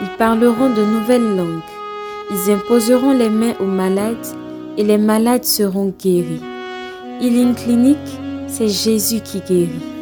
Ils parleront de nouvelles langues. Ils imposeront les mains aux malades et les malades seront guéris. Healing Clinic, c'est Jésus qui guérit.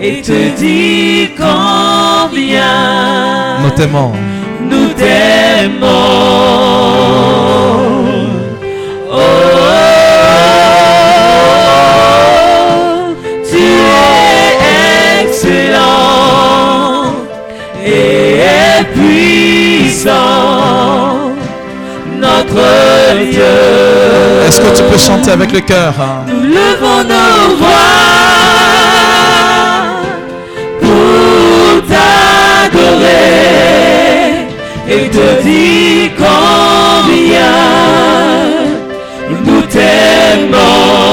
Et te dire combien nous t'aimons. nous t'aimons. Oh, tu es excellent et puissant, notre Dieu. Est-ce que tu peux chanter avec le cœur hein? Nous levons nos voix et te dire combien nous t'aimons.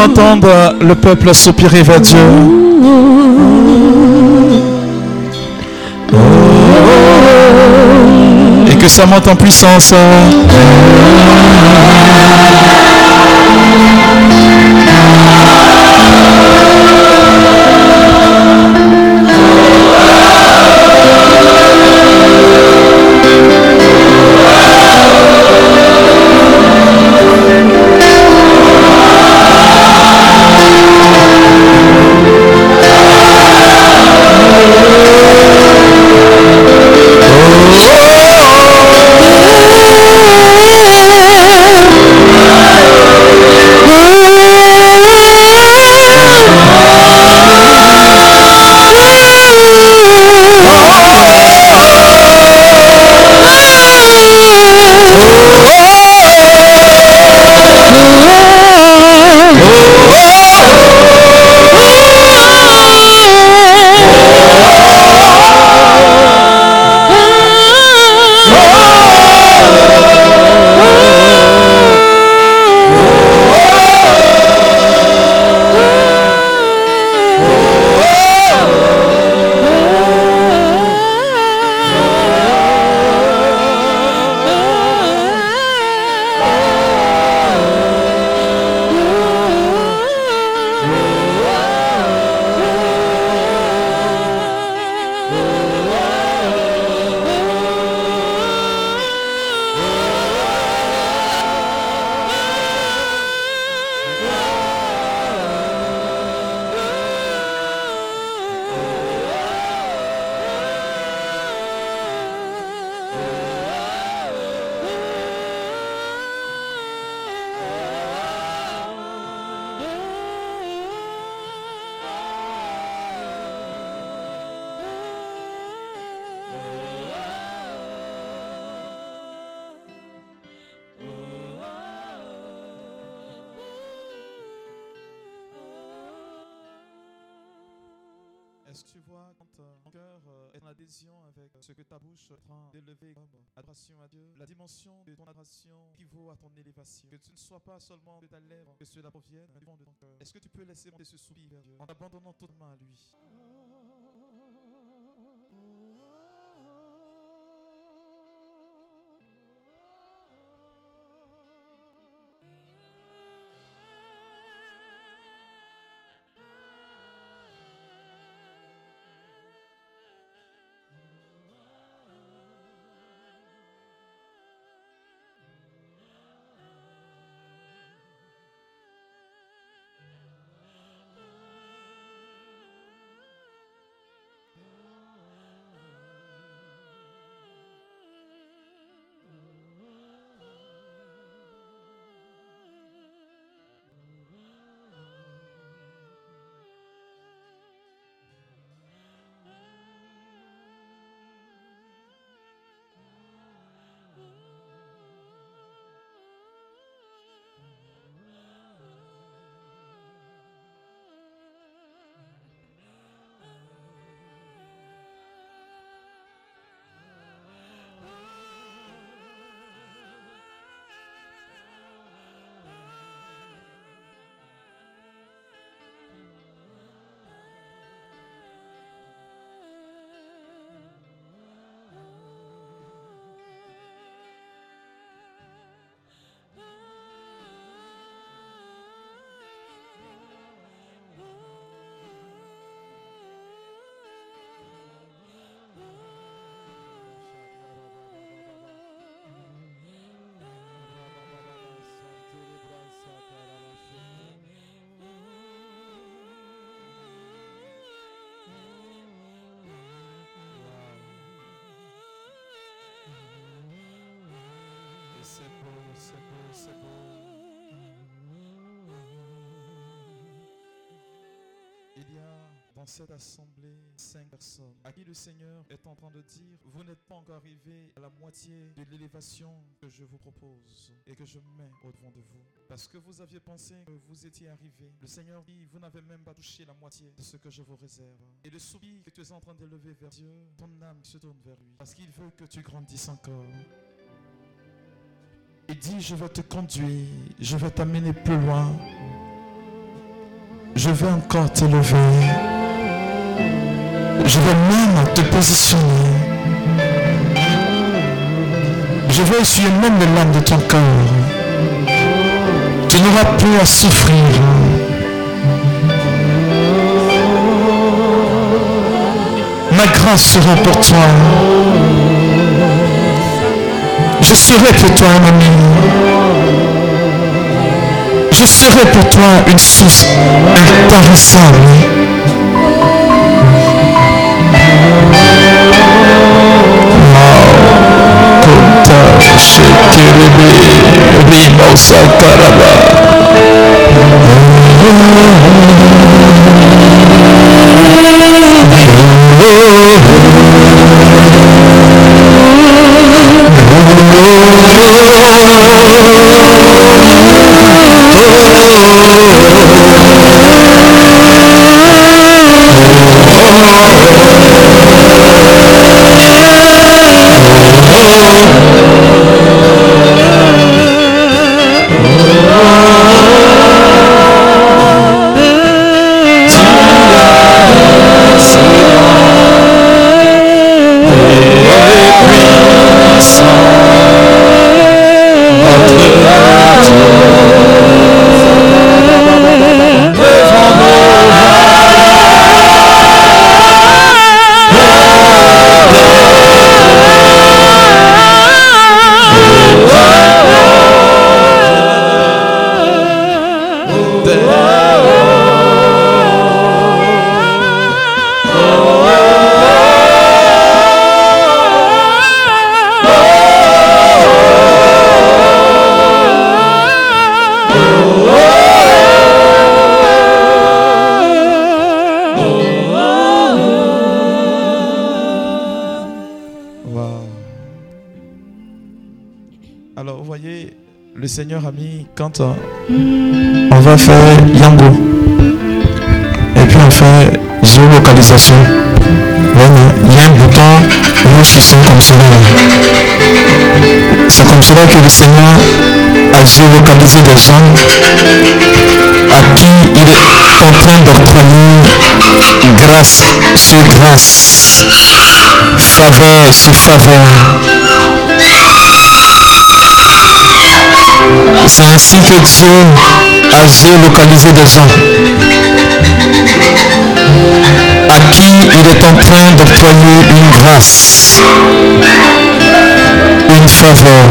Entendre le peuple soupirer vers Dieu. Et que ça monte en puissance. Est-ce que tu vois quand euh, ton cœur euh, est en adhésion avec ce que ta bouche est en train d'élever comme adoration à Dieu, la dimension de ton adoration équivaut à ton élévation? Que tu ne sois pas seulement de ta lèvre, que cela provienne du fond de ton cœur. Est-ce que tu peux laisser monter ce soupir en t'abandonnant totalement à lui? Il y a dans cette assemblée cinq personnes à qui le Seigneur est en train de dire, vous n'êtes pas encore arrivé à la moitié de l'élévation que je vous propose et que je mets au devant de vous. Parce que vous aviez pensé que vous étiez arrivé. Le Seigneur dit, vous n'avez même pas touché la moitié de ce que je vous réserve. Et le soupir que tu es en train d'élever vers Dieu, ton âme se tourne vers lui. Parce qu'il veut que tu grandisses encore. Il dit, je vais te conduire, je vais t'amener plus loin. Je veux encore t'élever. Je veux même te positionner. Je veux essuyer même les larmes de ton cœur. Tu n'auras plus à souffrir. Ma grâce sera pour toi. Je serai pour toi un ami. Je serai pour toi une source intarissable. Oh, le Seigneur a mis, quand on va faire Yango, et puis on fait géolocalisation, il y a un bouton rouge qui sont comme cela. C'est comme cela que le Seigneur a géolocalisé des gens à qui il est en train d'octroyer grâce sur grâce, faveur sur faveur. C'est ainsi que Dieu a géolocalisé des gens à qui il est en train d'octroyer une grâce, une faveur,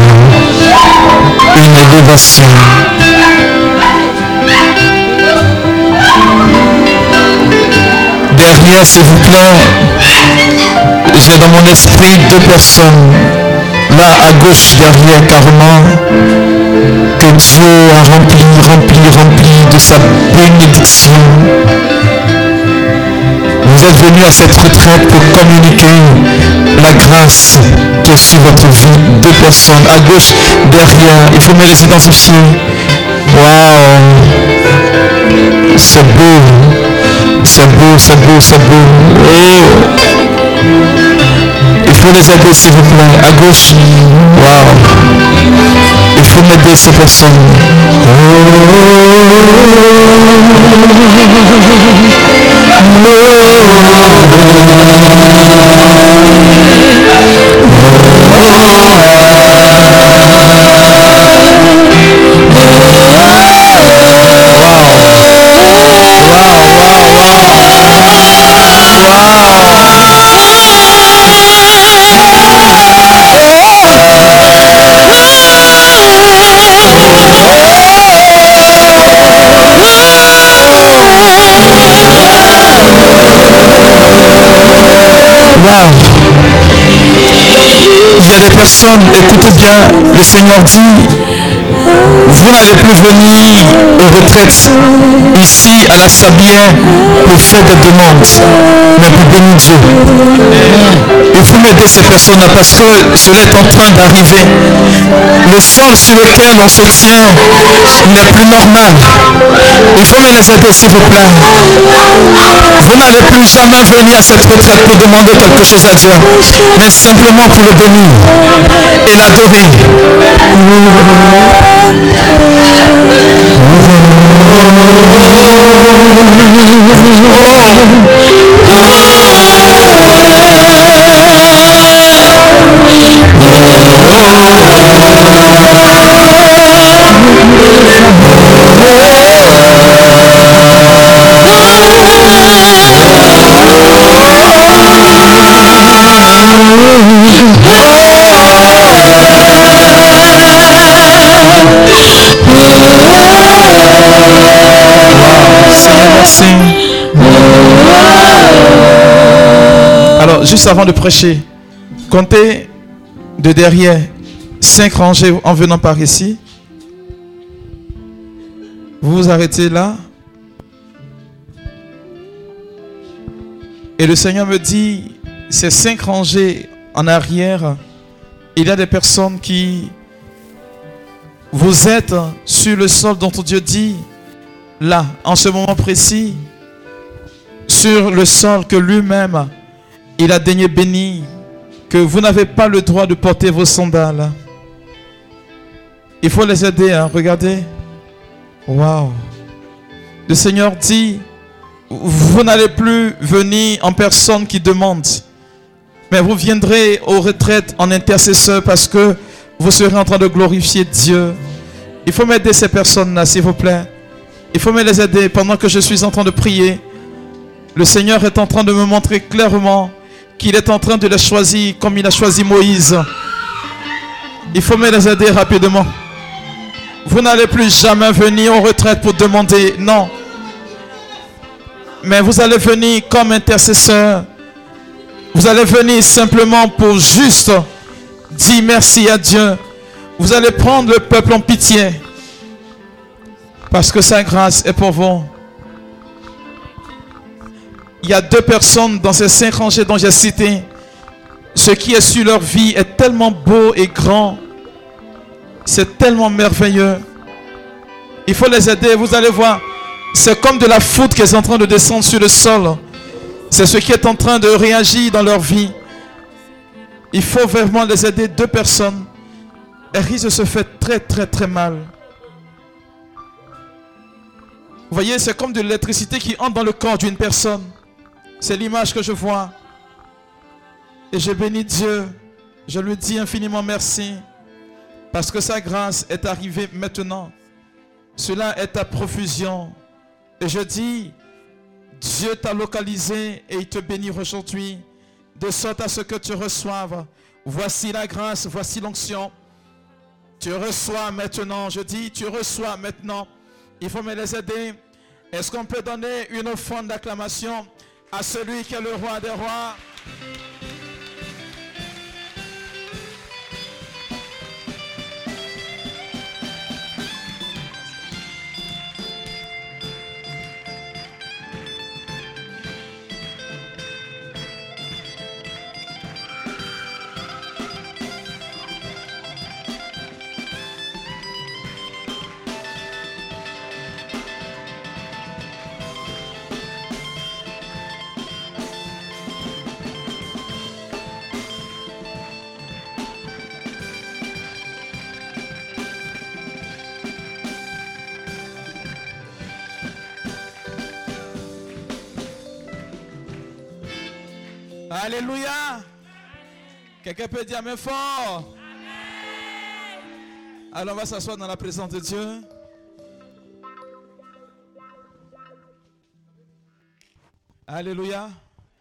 une élévation. Derrière, s'il vous plaît, j'ai dans mon esprit deux personnes. Là, à gauche, derrière, carrément, que Dieu a rempli, rempli, rempli de sa bénédiction. Vous êtes venus à cette retraite pour communiquer la grâce qui est sur votre vie. Deux personnes à gauche, derrière. Il faut me les identifier. Waouh! C'est beau. C'est beau, c'est beau, c'est beau. Oh. Il faut les aider s'il vous plaît. À gauche. Waouh. Il faut m'aider ces personnes. Waouh. Des personnes, écoutez bien, le Seigneur dit, vous n'allez plus venir aux retraites ici à la Sabière pour faire des demandes, mais pour bénir Dieu. Il faut m'aider ces personnes-là parce que cela est en train d'arriver. Le sol sur lequel on se tient n'est plus normal. Il faut les aider s'il vous plaît. Vous n'allez plus jamais venir à cette retraite pour demander quelque chose à Dieu, mais simplement pour le bénir et l'adorer. Oh Alors, juste avant de prêcher, comptez de derrière cinq rangées en venant par ici. Vous vous arrêtez là. Et le Seigneur me dit, ces cinq rangées en arrière, il y a des personnes qui, vous êtes sur le sol dont Dieu dit, là, en ce moment précis, sur le sol que lui-même, il a daigné bénir, que vous n'avez pas le droit de porter vos sandales. Il faut les aider, hein, regardez. Waouh. Le Seigneur dit, vous n'allez plus venir en personne qui demande, mais vous viendrez aux retraites en intercesseur parce que vous serez en train de glorifier Dieu. Il faut m'aider ces personnes-là, s'il vous plaît. Il faut me les aider pendant que je suis en train de prier. Le Seigneur est en train de me montrer clairement qu'il est en train de les choisir comme il a choisi Moïse. Il faut me les aider rapidement. Vous n'allez plus jamais venir en retraite pour demander. Non. Mais vous allez venir comme intercesseur. Vous allez venir simplement pour juste dire merci à Dieu. Vous allez prendre le peuple en pitié. Parce que sa grâce est pour vous. Il y a deux personnes dans ces cinq rangées dont j'ai cité. Ce qui est sur leur vie est tellement beau et grand. C'est tellement merveilleux. Il faut les aider. Vous allez voir. C'est comme de la foudre qui est en train de descendre sur le sol. C'est ce qui est en train de réagir dans leur vie. Il faut vraiment les aider. Deux personnes. Elles risquent de se faire très très très mal. Vous voyez, c'est comme de l'électricité qui entre dans le corps d'une personne. C'est l'image que je vois. Et je bénis Dieu. Je lui dis infiniment merci. Parce que sa grâce est arrivée maintenant. Cela est ta profusion. Et je dis, Dieu t'a localisé et il te bénit aujourd'hui. De sorte à ce que tu reçoives. Voici la grâce, voici l'onction. Tu reçois maintenant. Je dis, tu reçois maintenant. Il faut me les aider. Est-ce qu'on peut donner une offrande d'acclamation à celui qui est le roi des rois? Alléluia. Quelqu'un peut dire Amen fort. Alors on va s'asseoir dans la présence de Dieu. Alléluia.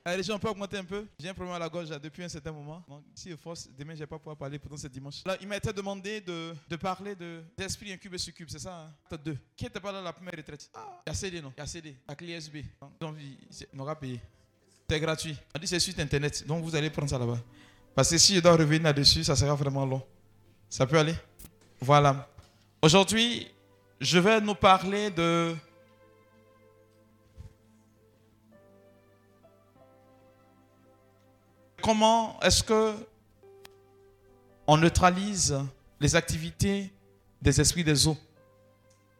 Allez, les on peut augmenter un peu. J'ai un problème à la gorge depuis un certain moment. Donc, si force, demain, je vais pas pouvoir parler pendant ce dimanche. Là, il m'a été demandé de, de parler d'esprit incube et succube, c'est ça hein? Deux. Qui était pas dans la première retraite? Ah. Il y a CD, non Il a CD, avec l'ISB. Donc, il payé. C'est gratuit. C'est sur Internet. Donc vous allez prendre ça là-bas. Parce que si je dois revenir là-dessus, ça sera vraiment long. Ça peut aller? Voilà. Aujourd'hui, je vais nous parler de... Comment est-ce que on neutralise les activités des esprits des eaux,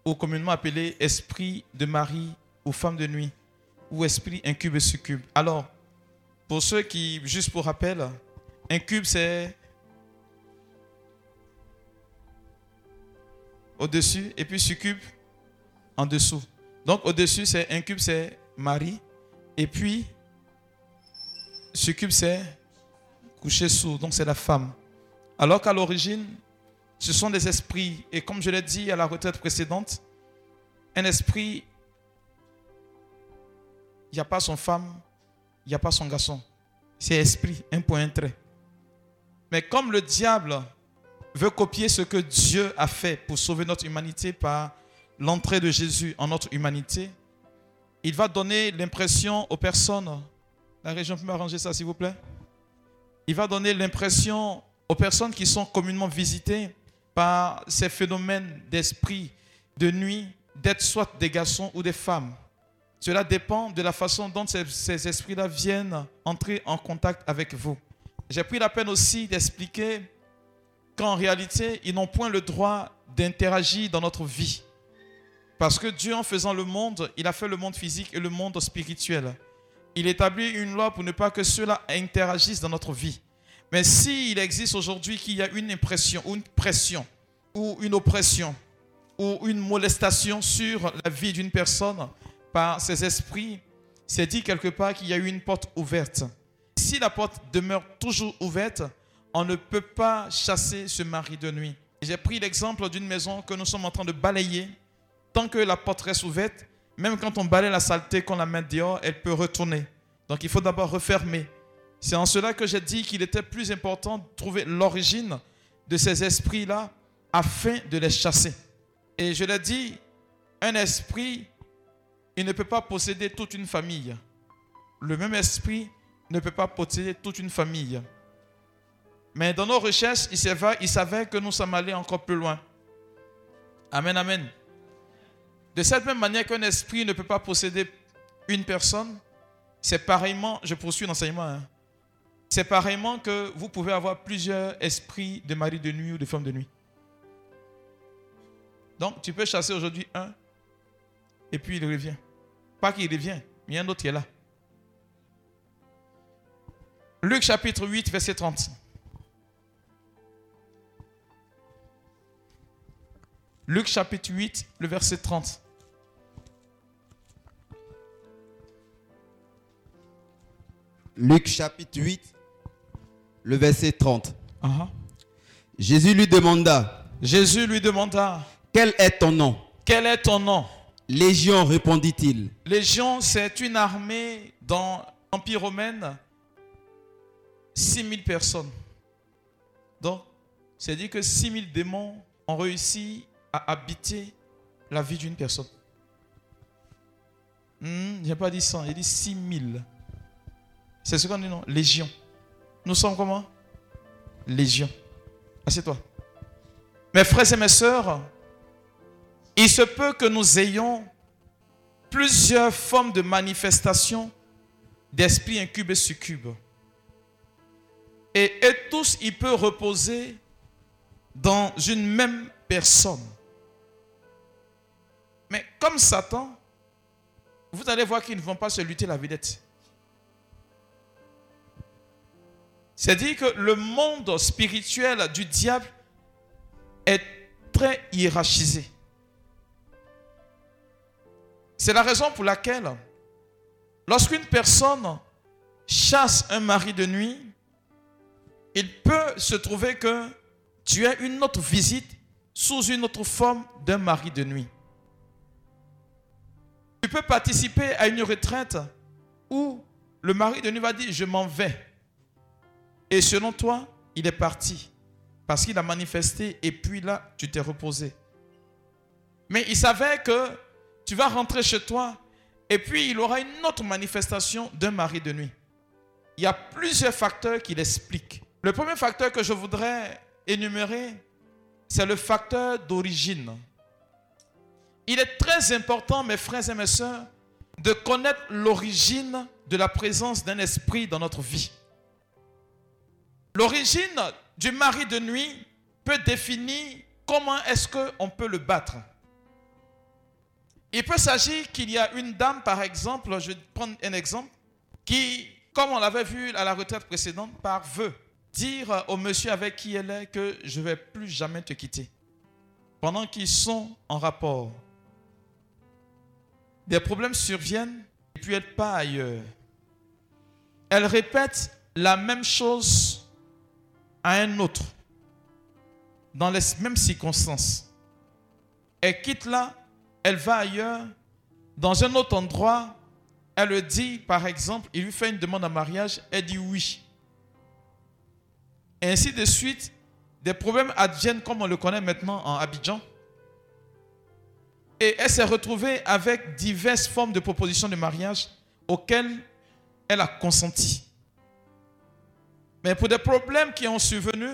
ou communément appelés esprits de Marie ou femmes de nuit ou esprit incube et succube. Alors, pour ceux qui, juste pour rappel, incube c'est au-dessus et puis succube en dessous. Donc au-dessus c'est incube c'est Marie et puis succube c'est couché sous, donc c'est la femme. Alors qu'à l'origine, ce sont des esprits et comme je l'ai dit à la retraite précédente, un esprit il n'y a pas son femme, il n'y a pas son garçon. C'est esprit, un point, un trait. Mais comme le diable veut copier ce que Dieu a fait pour sauver notre humanité par l'entrée de Jésus en notre humanité, il va donner l'impression aux personnes, la région peut m'arranger ça s'il vous plaît, il va donner l'impression aux personnes qui sont communément visitées par ces phénomènes d'esprit de nuit d'être soit des garçons ou des femmes. Cela dépend de la façon dont ces, esprits-là viennent entrer en contact avec vous. J'ai pris la peine aussi d'expliquer qu'en réalité, ils n'ont point le droit d'interagir dans notre vie. Parce que Dieu, en faisant le monde, il a fait le monde physique et le monde spirituel. Il établit une loi pour ne pas que cela interagisse dans notre vie. Mais s'il existe aujourd'hui qu'il y a une impression ou une pression ou une oppression ou une molestation sur la vie d'une personne par ses esprits, c'est dit quelque part qu'il y a eu une porte ouverte. Si la porte demeure toujours ouverte, on ne peut pas chasser ce mari de nuit. J'ai pris l'exemple d'une maison que nous sommes en train de balayer. Tant que la porte reste ouverte, même quand on balaye la saleté, qu'on la met dehors, elle peut retourner. Donc il faut d'abord refermer. C'est en cela que j'ai dit qu'il était plus important de trouver l'origine de ces esprits-là afin de les chasser. Et je l'ai dit, un esprit, il ne peut pas posséder toute une famille. Le même esprit ne peut pas posséder toute une famille. Mais dans nos recherches, il savait, il que nous sommes allés encore plus loin. Amen, amen. De cette même manière qu'un esprit ne peut pas posséder une personne, c'est pareillement, je poursuis l'enseignement, hein. c'est pareillement que vous pouvez avoir plusieurs esprits de mari de nuit ou de femme de nuit. Donc, tu peux chasser aujourd'hui un, et puis il revient. Pas qu'il revient, mais il y a un autre qui est là. Luc chapitre 8, verset 30. Luc chapitre 8, le verset 30. Luc chapitre 8, le verset 30. Uh-huh. Jésus lui demanda, Jésus lui demanda, Quel est ton nom? quel est ton nom? Légion, répondit-il. Légion, c'est une armée dans l'Empire romain, 6000 personnes. Donc, c'est dit que 6000 démons ont réussi à habiter la vie d'une personne. Hmm, j'ai pas dit 100, j'ai dit 6000. C'est ce qu'on dit, non? Légion. Nous sommes comment? Légion. Assieds-toi. Mes frères et mes sœurs, il se peut que nous ayons plusieurs formes de manifestations d'esprit incube et succube. Et, tous, ils peuvent reposer dans une même personne. Mais comme Satan, vous allez voir qu'ils ne vont pas se lutter la vedette. C'est-à-dire que le monde spirituel du diable est très hiérarchisé. C'est la raison pour laquelle, lorsqu'une personne chasse un mari de nuit, il peut se trouver que tu as une autre visite sous une autre forme d'un mari de nuit. Tu peux participer à une retraite où le mari de nuit va dire, je m'en vais. Et selon toi, il est parti. Parce qu'il a manifesté et puis là, tu t'es reposé. Mais il savait que tu vas rentrer chez toi et puis il aura une autre manifestation d'un mari de nuit. Il y a plusieurs facteurs qui l'expliquent. Le premier facteur que je voudrais énumérer, c'est le facteur d'origine. Il est très important, mes frères et mes sœurs, de connaître l'origine de la présence d'un esprit dans notre vie. L'origine du mari de nuit peut définir comment est-ce qu'on peut le battre. Il peut s'agir qu'il y a une dame, par exemple, je vais prendre un exemple, qui, comme on l'avait vu à la retraite précédente, par vœu, dire au monsieur avec qui elle est que je ne vais plus jamais te quitter. Pendant qu'ils sont en rapport, des problèmes surviennent et puis elle part ailleurs. Elle répète la même chose à un autre, dans les mêmes circonstances. Elle quitte là, elle va ailleurs, dans un autre endroit, elle le dit, par exemple, il lui fait une demande en mariage, elle dit oui. Et ainsi de suite, des problèmes adviennent comme on le connaît maintenant en Abidjan. Et elle s'est retrouvée avec diverses formes de propositions de mariage auxquelles elle a consenti. Mais pour des problèmes qui ont survenu,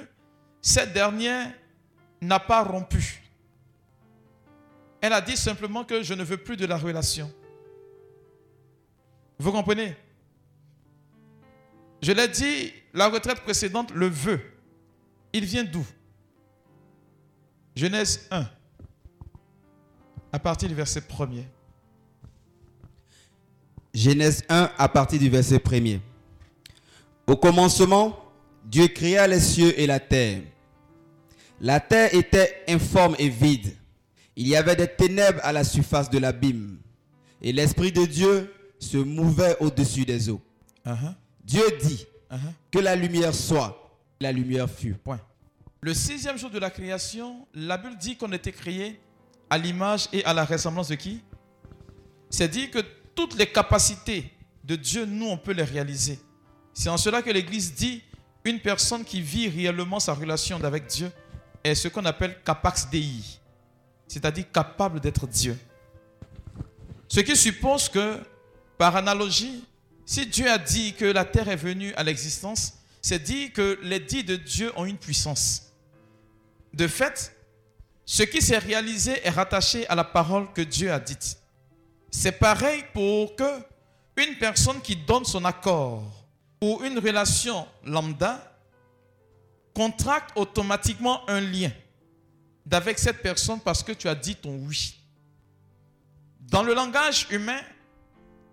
cette dernière n'a pas rompu. Elle a dit simplement que je ne veux plus de la relation. Vous comprenez? Je l'ai dit, la retraite précédente, le veut. Il vient d'où? Genèse 1, à partir du verset 1er. Genèse 1 à partir du verset 1er. Au commencement, Dieu créa les cieux et la terre. La terre était informe et vide. Il y avait des ténèbres à la surface de l'abîme. Et l'Esprit de Dieu se mouvait au-dessus des eaux. Uh-huh, Dieu dit uh-huh. que la lumière soit. La lumière fut. Point. Le sixième jour de la création, la Bible dit qu'on était créé à l'image et à la ressemblance de qui? C'est dit que toutes les capacités de Dieu, nous, on peut les réaliser. C'est en cela que l'Église dit une personne qui vit réellement sa relation avec Dieu est ce qu'on appelle capax dei, c'est-à-dire capable d'être Dieu. Ce qui suppose que, par analogie, si Dieu a dit que la terre est venue à l'existence, c'est dit que les dits de Dieu ont une puissance. De fait, ce qui s'est réalisé est rattaché à la parole que Dieu a dite. C'est pareil pour que une personne qui donne son accord pour une relation lambda contracte automatiquement un lien d'avec cette personne parce que tu as dit ton oui. Dans le langage humain,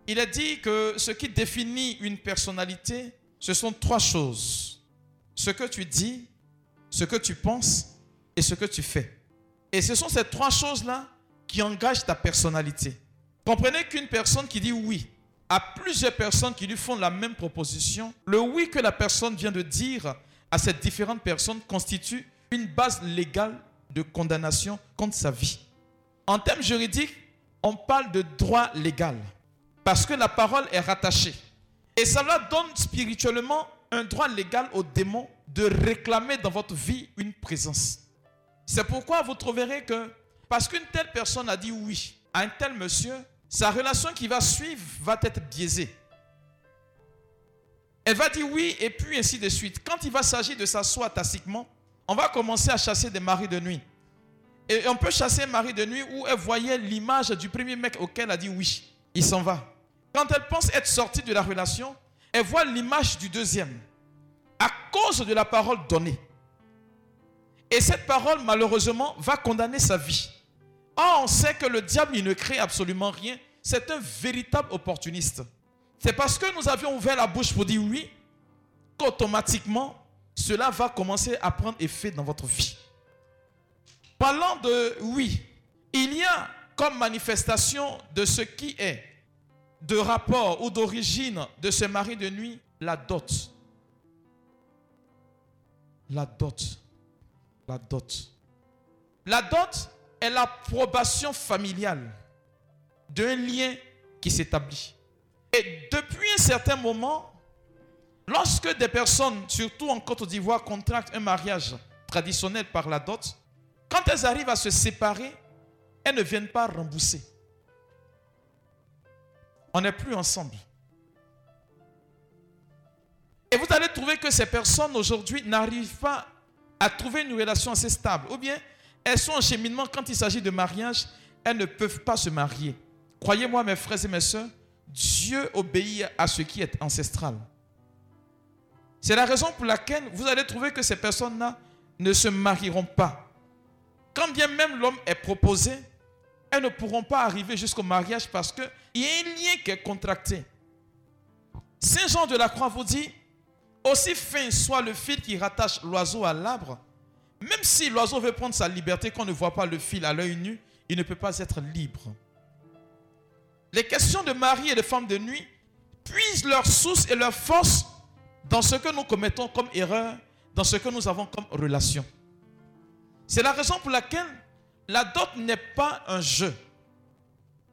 il est dit que ce qui définit une personnalité, ce sont trois choses. Ce que tu dis, ce que tu penses et ce que tu fais. Et ce sont ces trois choses-là qui engagent ta personnalité. Comprenez qu'une personne qui dit oui à plusieurs personnes qui lui font la même proposition, le oui que la personne vient de dire à ces différentes personnes constitue une base légale de condamnation contre sa vie. En termes juridiques, on parle de droit légal parce que la parole est rattachée. Et cela donne spirituellement un droit légal au démon de réclamer dans votre vie une présence. C'est pourquoi vous trouverez que, parce qu'une telle personne a dit oui à un tel monsieur, sa relation qui va suivre va être biaisée. Elle va dire oui et puis ainsi de suite. Quand il va s'agir de s'asseoir tacitement, on va commencer à chasser des maris de nuit. Et on peut chasser un mari de nuit où elle voyait l'image du premier mec auquel elle a dit oui. Il s'en va. Quand elle pense être sortie de la relation, elle voit l'image du deuxième. À cause de la parole donnée. Et cette parole, malheureusement, va condamner sa vie. Or, on sait que le diable, il ne crée absolument rien. C'est un véritable opportuniste. C'est parce que nous avions ouvert la bouche pour dire oui qu'automatiquement, cela va commencer à prendre effet dans votre vie. Parlant de oui, il y a comme manifestation de ce qui est de rapport ou d'origine de ce mari de nuit la dot. La dot. La dot. La dot est l'approbation familiale d'un lien qui s'établit. Et depuis un certain moment, lorsque des personnes, surtout en Côte d'Ivoire, contractent un mariage traditionnel par la dot, quand elles arrivent à se séparer, elles ne viennent pas rembourser. On n'est plus ensemble. Et vous allez trouver que ces personnes aujourd'hui n'arrivent pas à trouver une relation assez stable. Ou bien elles sont en cheminement quand il s'agit de mariage, elles ne peuvent pas se marier. Croyez-moi, mes frères et mes soeurs, Dieu obéit à ce qui est ancestral. C'est la raison pour laquelle vous allez trouver que ces personnes-là ne se marieront pas. Quand bien même l'homme est proposé, elles ne pourront pas arriver jusqu'au mariage parce qu'il y a un lien qui est contracté. Saint Jean de la Croix vous dit, aussi fin soit le fil qui rattache l'oiseau à l'arbre, même si l'oiseau veut prendre sa liberté, qu'on ne voit pas le fil à l'œil nu, il ne peut pas être libre. Les questions de mari et de femme de nuit puisent leur source et leur force dans ce que nous commettons comme erreur, dans ce que nous avons comme relation. C'est la raison pour laquelle la dot n'est pas un jeu.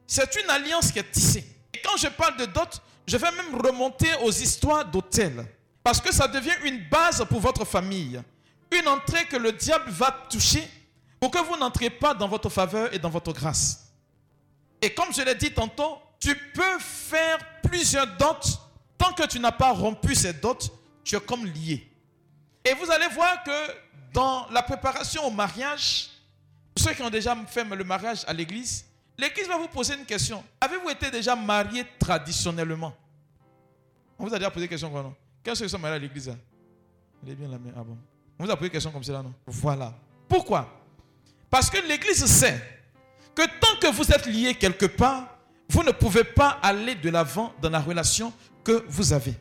C'est une alliance qui est tissée. Et quand je parle de dot, je vais même remonter aux histoires d'hôtels. Parce que ça devient une base pour votre famille. Une entrée que le diable va toucher pour que vous n'entrez pas dans votre faveur et dans votre grâce. Et comme je l'ai dit tantôt, tu peux faire plusieurs dots. Tant que tu n'as pas rompu ces dots, tu es comme lié. Et vous allez voir que dans la préparation au mariage, ceux qui ont déjà fait le mariage à l'église, l'église va vous poser une question. Avez-vous été déjà marié traditionnellement? On vous a déjà posé une question quoi non? Quels sont mariés à l'église hein? Est bien la main. Ah bon? On vous a posé une question comme cela non? Voilà. Pourquoi? Parce que l'église sait que tant que vous êtes lié quelque part, vous ne pouvez pas aller de l'avant dans la relation vous avez.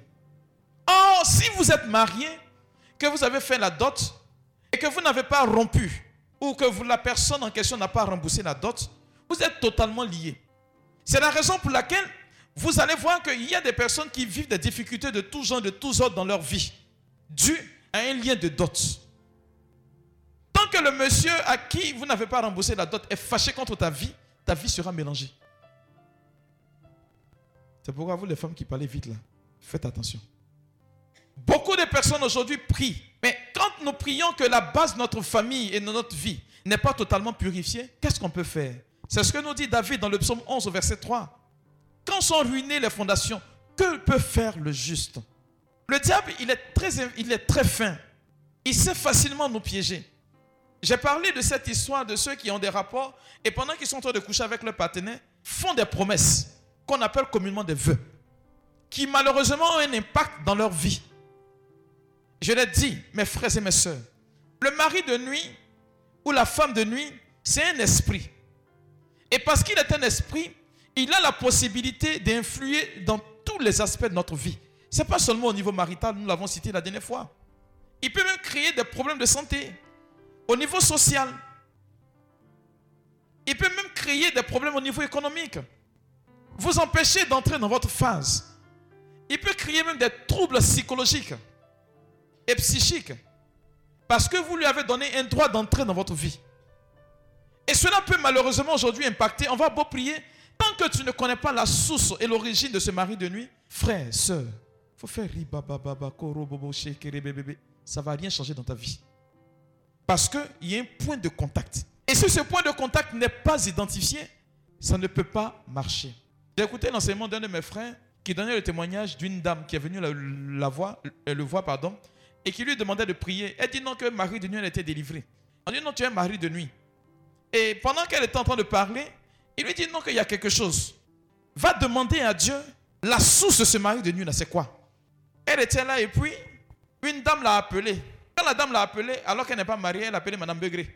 Or, si vous êtes marié, que vous avez fait la dot et que vous n'avez pas rompu, ou que vous, la personne en question n'a pas remboursé la dot, vous êtes totalement lié. C'est la raison pour laquelle vous allez voir qu'il y a des personnes qui vivent des difficultés de tous genre, de tous ordres dans leur vie, dû à un lien de dot. Tant que le monsieur à qui vous n'avez pas remboursé la dot est fâché contre ta vie, ta vie sera mélangée. C'est pourquoi vous les femmes qui parlez vite là, faites attention. Beaucoup de personnes aujourd'hui prient. Mais quand nous prions que la base de notre famille et de notre vie n'est pas totalement purifiée, qu'est-ce qu'on peut faire? C'est ce que nous dit David dans le psaume 11 au verset 3. Quand sont ruinées les fondations, que peut faire le juste? Le diable, il est, très, il est très fin. Il sait facilement nous piéger. J'ai parlé de cette histoire de ceux qui ont des rapports et pendant qu'ils sont en train de coucher avec leur partenaire, font des promesses qu'on appelle communément des vœux, qui malheureusement ont un impact dans leur vie. Je l'ai dit, mes frères et mes soeurs, le mari de nuit ou la femme de nuit, c'est un esprit. Et parce qu'il est un esprit, il a la possibilité d'influer dans tous les aspects de notre vie. Ce n'est pas seulement au niveau marital, nous l'avons cité la dernière fois. Il peut même créer des problèmes de santé au niveau social. Il peut même créer des problèmes au niveau économique. Vous empêcher d'entrer dans votre phase. Il peut créer même des troubles psychologiques et psychique. Parce que vous lui avez donné un droit d'entrer dans votre vie. Et cela peut malheureusement aujourd'hui impacter. On va beau prier. Tant que tu ne connais pas la source et l'origine de ce mari de nuit, frère, soeur, faut faire ça va rien changer dans ta vie. Parce qu'il y a un point de contact. Et si ce point de contact n'est pas identifié, ça ne peut pas marcher. J'ai écouté l'enseignement d'un de mes frères qui donnait le témoignage d'une dame qui est venue la, voir, euh, le voir, pardon, et qui lui demandait de prier. Elle dit non que Marie de nuit elle était délivrée. On dit non, tu es Marie de nuit. Et pendant qu'elle était en train de parler, il lui dit non qu'il y a quelque chose. Va demander à Dieu la source de ce mari de nuit là, c'est quoi? Elle était là et puis une dame l'a appelée. Quand la dame l'a appelée, alors qu'elle n'est pas mariée, elle a appelé Madame Begré.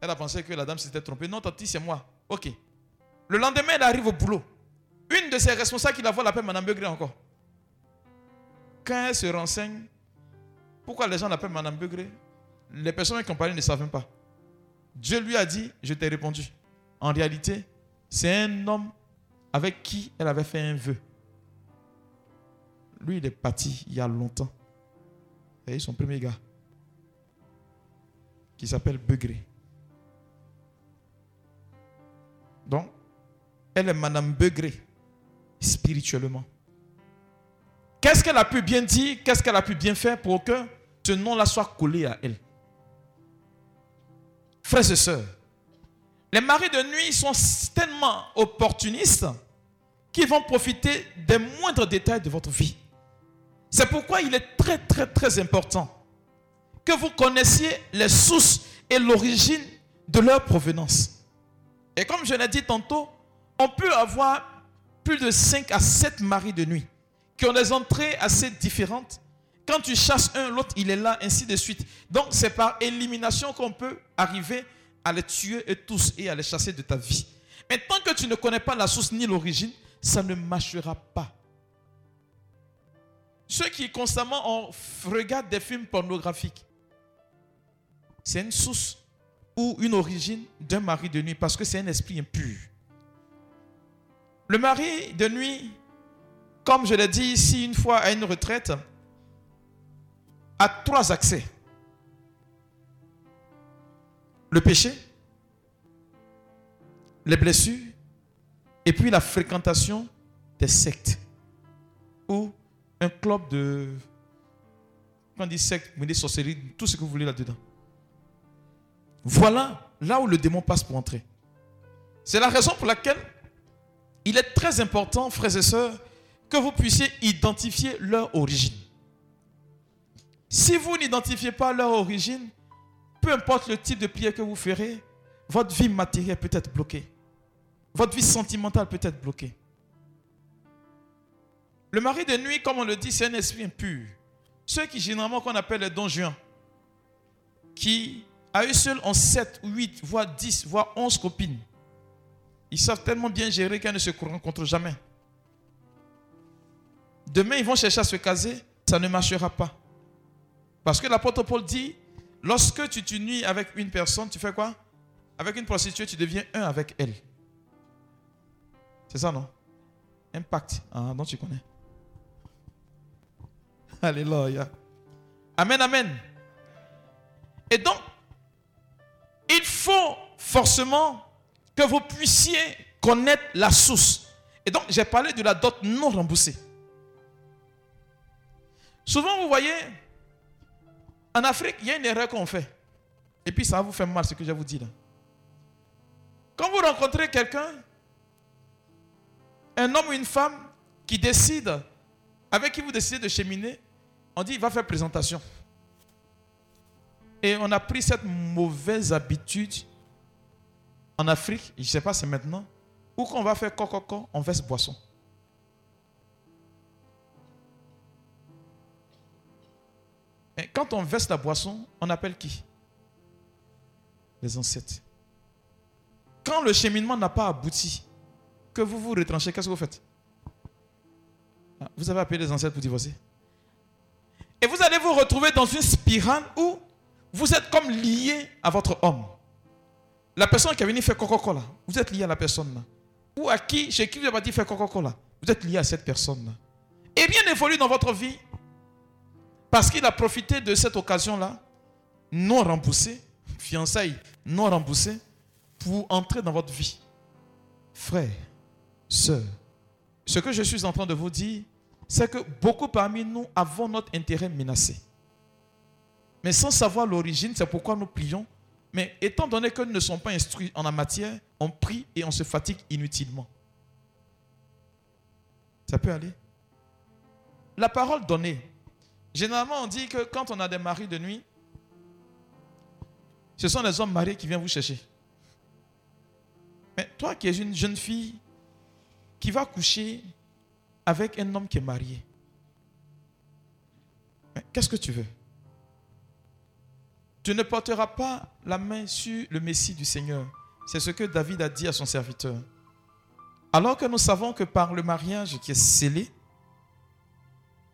Elle a pensé que la dame s'était trompée. Non, Tati, c'est moi. Ok. Le lendemain, elle arrive au boulot. Une de ses responsables qui la voit l'appelle Madame Begré encore quand elle se renseigne, pourquoi les gens l'appellent Madame Begré Les personnes qui ont parlé ne savent pas. Dieu lui a dit, je t'ai répondu. En réalité, c'est un homme avec qui elle avait fait un vœu. Lui, il est parti il y a longtemps. Et son premier gars, qui s'appelle Begré. Donc, elle est Madame Begré, spirituellement. Qu'est-ce qu'elle a pu bien dire Qu'est-ce qu'elle a pu bien faire pour que ce nom-là soit collé à elle? Frères et sœurs, les maris de nuit sont tellement opportunistes qu'ils vont profiter des moindres détails de votre vie. C'est pourquoi il est très très très important que vous connaissiez les sources et l'origine de leur provenance. Et comme je l'ai dit tantôt, on peut avoir plus de 5 à 7 maris de nuit qui ont des entrées assez différentes. Quand tu chasses un, l'autre, il est là, ainsi de suite. Donc, c'est par élimination qu'on peut arriver à les tuer et tous et à les chasser de ta vie. Mais tant que tu ne connais pas la source ni l'origine, ça ne marchera pas. Ceux qui constamment regardent des films pornographiques, c'est une source ou une origine d'un mari de nuit parce que c'est un esprit impur. Le mari de nuit comme je l'ai dit ici une fois à une retraite, a trois accès. Le péché, les blessures, et puis la fréquentation des sectes. Ou un club de... Quand on dit secte, on dit sorcellerie, tout ce que vous voulez là-dedans. Voilà là où le démon passe pour entrer. C'est la raison pour laquelle il est très important, frères et sœurs, que vous puissiez identifier leur origine. Si vous n'identifiez pas leur origine, peu importe le type de prière que vous ferez, votre vie matérielle peut être bloquée. Votre vie sentimentale peut être bloquée. Le mari de nuit, comme on le dit, c'est un esprit impur. Ceux qui généralement qu'on appelle les donjons, qui à eux seuls ont 7 ou 8, voire 10, voire 11 copines. Ils savent tellement bien gérer qu'elles ne se rencontrent jamais. Demain, ils vont chercher à se caser, ça ne marchera pas. Parce que l'apôtre Paul dit, lorsque tu t'unis avec une personne, tu fais quoi? Avec une prostituée, tu deviens un avec elle. C'est ça, non? Impact. Ah, non, tu connais. Alléluia. Amen, amen. Et donc, il faut forcément que vous puissiez connaître la source. Et donc, j'ai parlé de la dot non remboursée. Souvent, vous voyez, en Afrique, il y a une erreur qu'on fait. Et puis, ça va vous faire mal, ce que je vous dis là. Quand vous rencontrez quelqu'un, un homme ou une femme qui décide, avec qui vous décidez de cheminer, on dit, il va faire présentation. Et on a pris cette mauvaise habitude en Afrique, je ne sais pas, c'est maintenant, où qu'on va faire coco, on verse boisson. Et quand on verse la boisson, on appelle qui? Les ancêtres. Quand le cheminement n'a pas abouti, que vous vous retranchez, qu'est-ce que vous faites? Ah, Vous avez appelé les ancêtres pour divorcer? Et vous allez vous retrouver dans une spirale où vous êtes comme lié à votre homme. La personne qui a venu faire Coca-Cola, vous êtes lié à la personne. Ou à qui, chez qui vous avez dit faire Coca-Cola, vous êtes lié à cette personne. Et rien n'évolue dans votre vie parce qu'il a profité de cette occasion-là, non remboursée, fiançailles non remboursées, pour entrer dans votre vie. Frère, sœur, ce que je suis en train de vous dire, c'est que beaucoup parmi nous avons notre intérêt menacé. Mais sans savoir l'origine, c'est pourquoi nous prions. Mais étant donné que ne sommes pas instruits en la matière, on prie et on se fatigue inutilement. Ça peut aller. La parole donnée. Généralement, on dit que quand on a des maris de nuit, ce sont les hommes mariés qui viennent vous chercher. Mais toi qui es une jeune fille qui va coucher avec un homme qui est marié, qu'est-ce que tu veux? Tu ne porteras pas la main sur le Messie du Seigneur. C'est ce que David a dit à son serviteur. Alors que nous savons que par le mariage qui est scellé,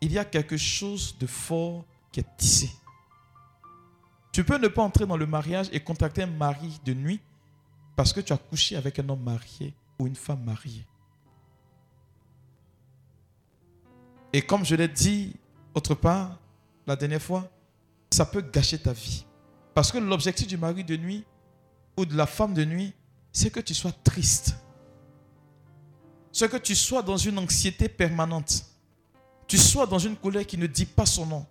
il y a quelque chose de fort qui est tissé. Tu peux ne pas entrer dans le mariage et contacter un mari de nuit parce que tu as couché avec un homme marié ou une femme mariée. Et comme je l'ai dit autre part la dernière fois, ça peut gâcher ta vie. Parce que l'objectif du mari de nuit ou de la femme de nuit, c'est que tu sois triste. C'est que tu sois dans une anxiété permanente. Tu sois dans une colère qui ne dit pas son nom.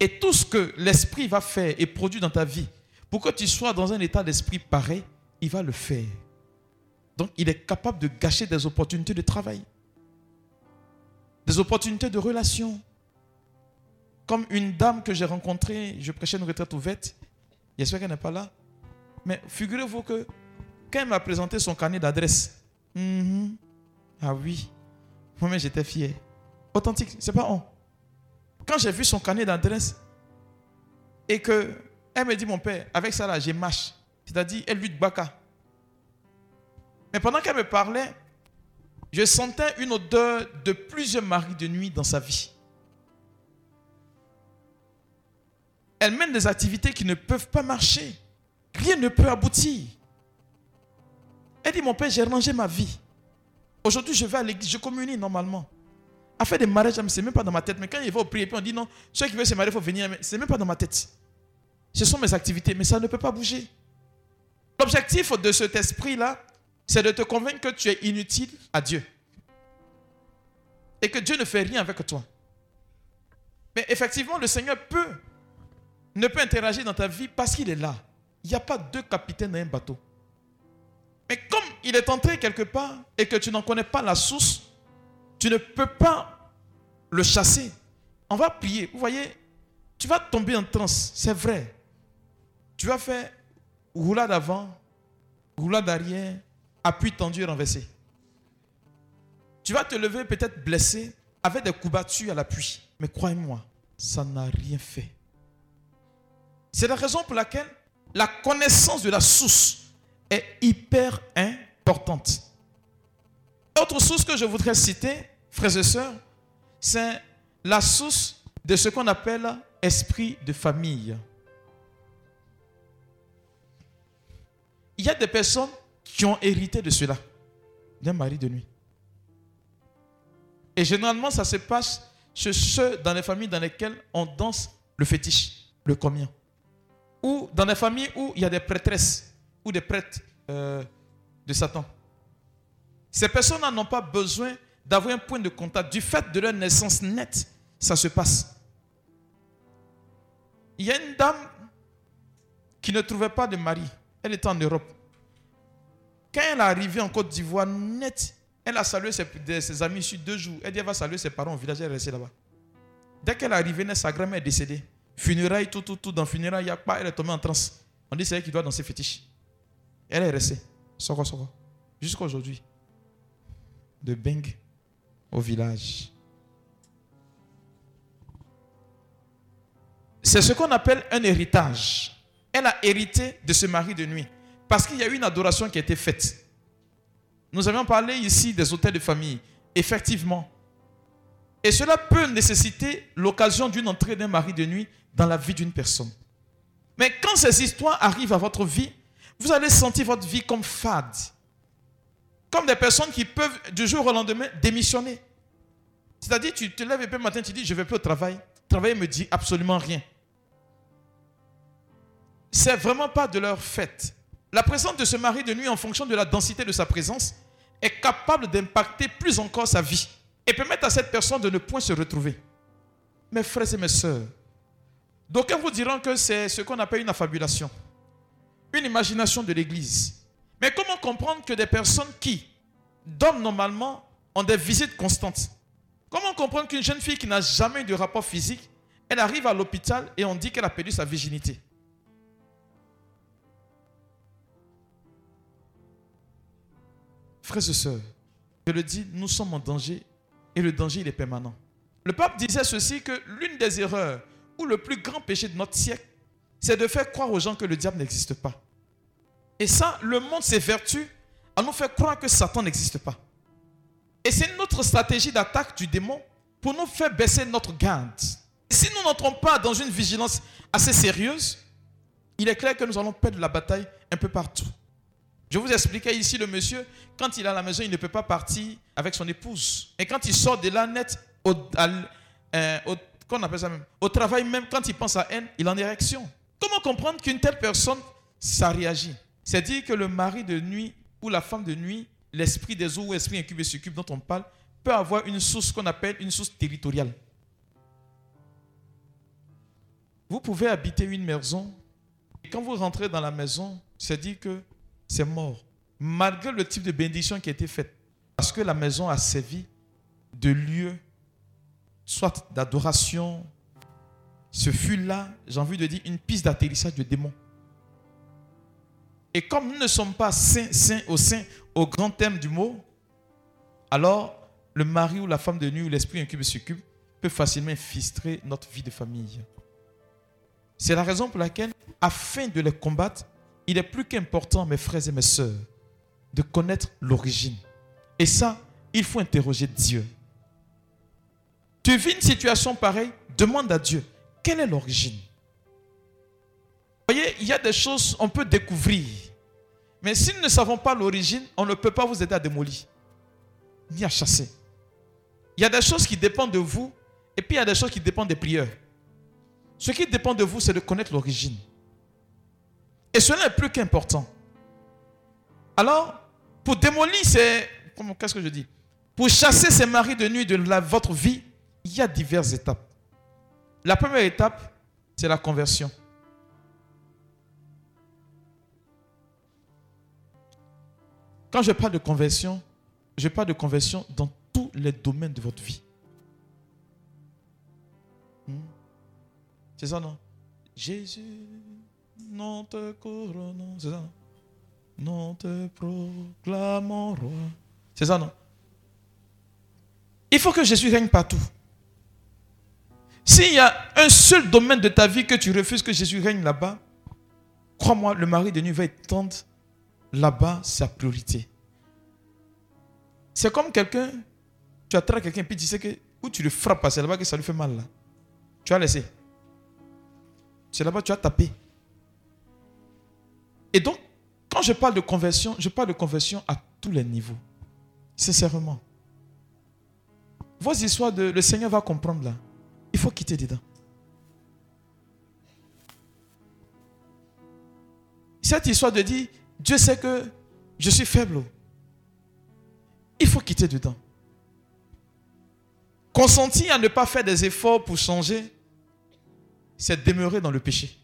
Et tout ce que l'esprit va faire et produire dans ta vie, pour que tu sois dans un état d'esprit pareil, il va le faire. Donc il est capable de gâcher des opportunités de travail des opportunités de relation. Comme une dame que j'ai rencontrée, je prêchais une retraite ouverte. J'espère qu'elle n'est pas là. Mais figurez-vous que quand elle m'a présenté son carnet d'adresse, mm-hmm. ah oui, moi-même j'étais fier. Authentique, c'est pas on. Quand j'ai vu son carnet d'adresse et que elle me dit, mon père, avec ça là, j'ai marche. C'est-à-dire, elle lui de baka. Mais pendant qu'elle me parlait, je sentais une odeur de plusieurs maris de nuit dans sa vie. Elle mène des activités qui ne peuvent pas marcher. Rien ne peut aboutir. Elle dit, mon père, j'ai rangé ma vie. Aujourd'hui, je vais à l'église, je communie normalement. À faire des mariages, ce n'est même pas dans ma tête. Mais quand il va au prier, on dit non, ceux qui veulent se marier, il faut venir. Ce n'est même pas dans ma tête. Ce sont mes activités, mais ça ne peut pas bouger. L'objectif de cet esprit-là, c'est de te convaincre que tu es inutile à Dieu. Et que Dieu ne fait rien avec toi. Mais effectivement, le Seigneur peut, ne peut interagir dans ta vie parce qu'il est là. Il n'y a pas deux capitaines dans un bateau. Mais comme il est entré quelque part et que tu n'en connais pas la source, tu ne peux pas le chasser. On va prier. Vous voyez, tu vas tomber en transe, c'est vrai. Tu vas faire roulade avant, roulade arrière, appui tendu et renversé. Tu vas te lever peut-être blessé avec des coups battus à l'appui. Mais croyez-moi, ça n'a rien fait. C'est la raison pour laquelle la connaissance de la source est hyper importante. Autre source que je voudrais citer, frères et sœurs, c'est la source de ce qu'on appelle esprit de famille. Il y a des personnes qui ont hérité de cela, d'un mari de nuit. Et généralement, ça se passe chez ceux dans les familles dans lesquelles on danse le fétiche, le commun. Ou dans les familles où il y a des prêtresses ou des prêtres euh, de Satan. Ces personnes n'ont pas besoin d'avoir un point de contact. Du fait de leur naissance nette, ça se passe. Il y a une dame qui ne trouvait pas de mari. Elle était en Europe. Quand elle est arrivée en Côte d'Ivoire, nette, elle a salué ses, amis sur deux jours. Elle dit elle va saluer ses parents au village, elle est restée là-bas. Dès qu'elle est arrivée, sa grand-mère est décédée. Funérailles, tout, tout, tout. Dans funérailles, il n'y a pas. Elle est tombée en transe. On dit c'est elle qui doit danser fétiche. Elle est restée. Soko, soko. Jusqu'à aujourd'hui. De Beng au village. C'est ce qu'on appelle un héritage. Elle a hérité de ce mari de nuit. Parce qu'il y a eu une adoration qui a été faite. Nous avions parlé ici des hôtels de famille. Effectivement. Et cela peut nécessiter l'occasion d'une entrée d'un mari de nuit dans la vie d'une personne. Mais quand ces histoires arrivent à votre vie, vous allez sentir votre vie comme fade. Comme des personnes qui peuvent du jour au lendemain démissionner. C'est-à-dire, tu te lèves un peu matin, tu dis, je ne vais plus au travail. Le travail me dit absolument rien. C'est vraiment pas de leur fait. La présence de ce mari de nuit, en fonction de la densité de sa présence, est capable d'impacter plus encore sa vie et permettre à cette personne de ne point se retrouver. Mes frères et mes sœurs, d'aucuns vous diront que c'est ce qu'on appelle une affabulation, une imagination de l'Église. Mais comment comprendre que des personnes qui dorment normalement ont des visites constantes? Comment comprendre qu'une jeune fille qui n'a jamais eu de rapport physique, elle arrive à l'hôpital et on dit qu'elle a perdu sa virginité? Frères et sœurs, je le dis, nous sommes en danger et le danger, il est permanent. Le pape disait ceci que l'une des erreurs ou le plus grand péché de notre siècle, c'est de faire croire aux gens que le diable n'existe pas. Et ça, le monde s'évertue à nous faire croire que Satan n'existe pas. Et c'est notre stratégie d'attaque du démon pour nous faire baisser notre garde. Si nous n'entrons pas dans une vigilance assez sérieuse, il est clair que nous allons perdre la bataille un peu partout. Je vous expliquais ici le monsieur, quand il est à la maison, il ne peut pas partir avec son épouse. Et quand il sort de la net, au, euh, appelle ça même, au travail même, quand il pense à elle, il est en érection. Comment comprendre qu'une telle personne, ça réagit? C'est dire que le mari de nuit ou la femme de nuit, l'esprit des eaux ou l'esprit incube et succube dont on parle, peut avoir une source qu'on appelle une source territoriale. Vous pouvez habiter une maison, et quand vous rentrez dans la maison, c'est dire que c'est mort. Malgré le type de bénédiction qui a été faite. Parce que la maison a servi de lieu, soit d'adoration. Ce fut là, j'ai envie de dire, une piste d'atterrissage du démon. Et comme nous ne sommes pas saints, saints au sein, au grand thème du mot, alors le mari ou la femme de nuit ou l'esprit incube et succube peut facilement infiltrer notre vie de famille. C'est la raison pour laquelle, afin de les combattre, il est plus qu'important, mes frères et mes sœurs, de connaître l'origine. Et ça, il faut interroger Dieu. Tu vis une situation pareille, demande à Dieu, quelle est l'origine? Vous voyez, il y a des choses on peut découvrir. Mais si nous ne savons pas l'origine, on ne peut pas vous aider à démolir, ni à chasser. Il y a des choses qui dépendent de vous, et puis il y a des choses qui dépendent des prières. Ce qui dépend de vous, c'est de connaître l'origine. Et cela est plus qu'important. Alors, pour démolir ces... Qu'est-ce que je dis? Pour chasser ces maris de nuit de votre vie, il y a diverses étapes. La première étape, c'est la conversion. Quand je parle de conversion, je parle de conversion dans tous les domaines de votre vie. Hmm? C'est ça, non? Jésus, non te couronnons. C'est ça, non? Non te proclamons roi. C'est ça, non? Il faut que Jésus règne partout. S'il y a un seul domaine de ta vie que tu refuses que Jésus règne là-bas, crois-moi, le mari de nuit va étendre là-bas sa priorité. C'est comme quelqu'un, tu attrapes quelqu'un, puis tu sais que où tu le frappes, c'est là-bas que ça lui fait mal. Là. Tu as laissé. C'est là-bas que tu as tapé. Et donc, quand je parle de conversion, je parle de conversion à tous les niveaux. Sincèrement. Vos histoires de le Seigneur va comprendre là. Il faut quitter dedans. Cette histoire de dire, Dieu sait que je suis faible. Il faut quitter dedans. Consentir à ne pas faire des efforts pour changer, c'est demeurer dans le péché.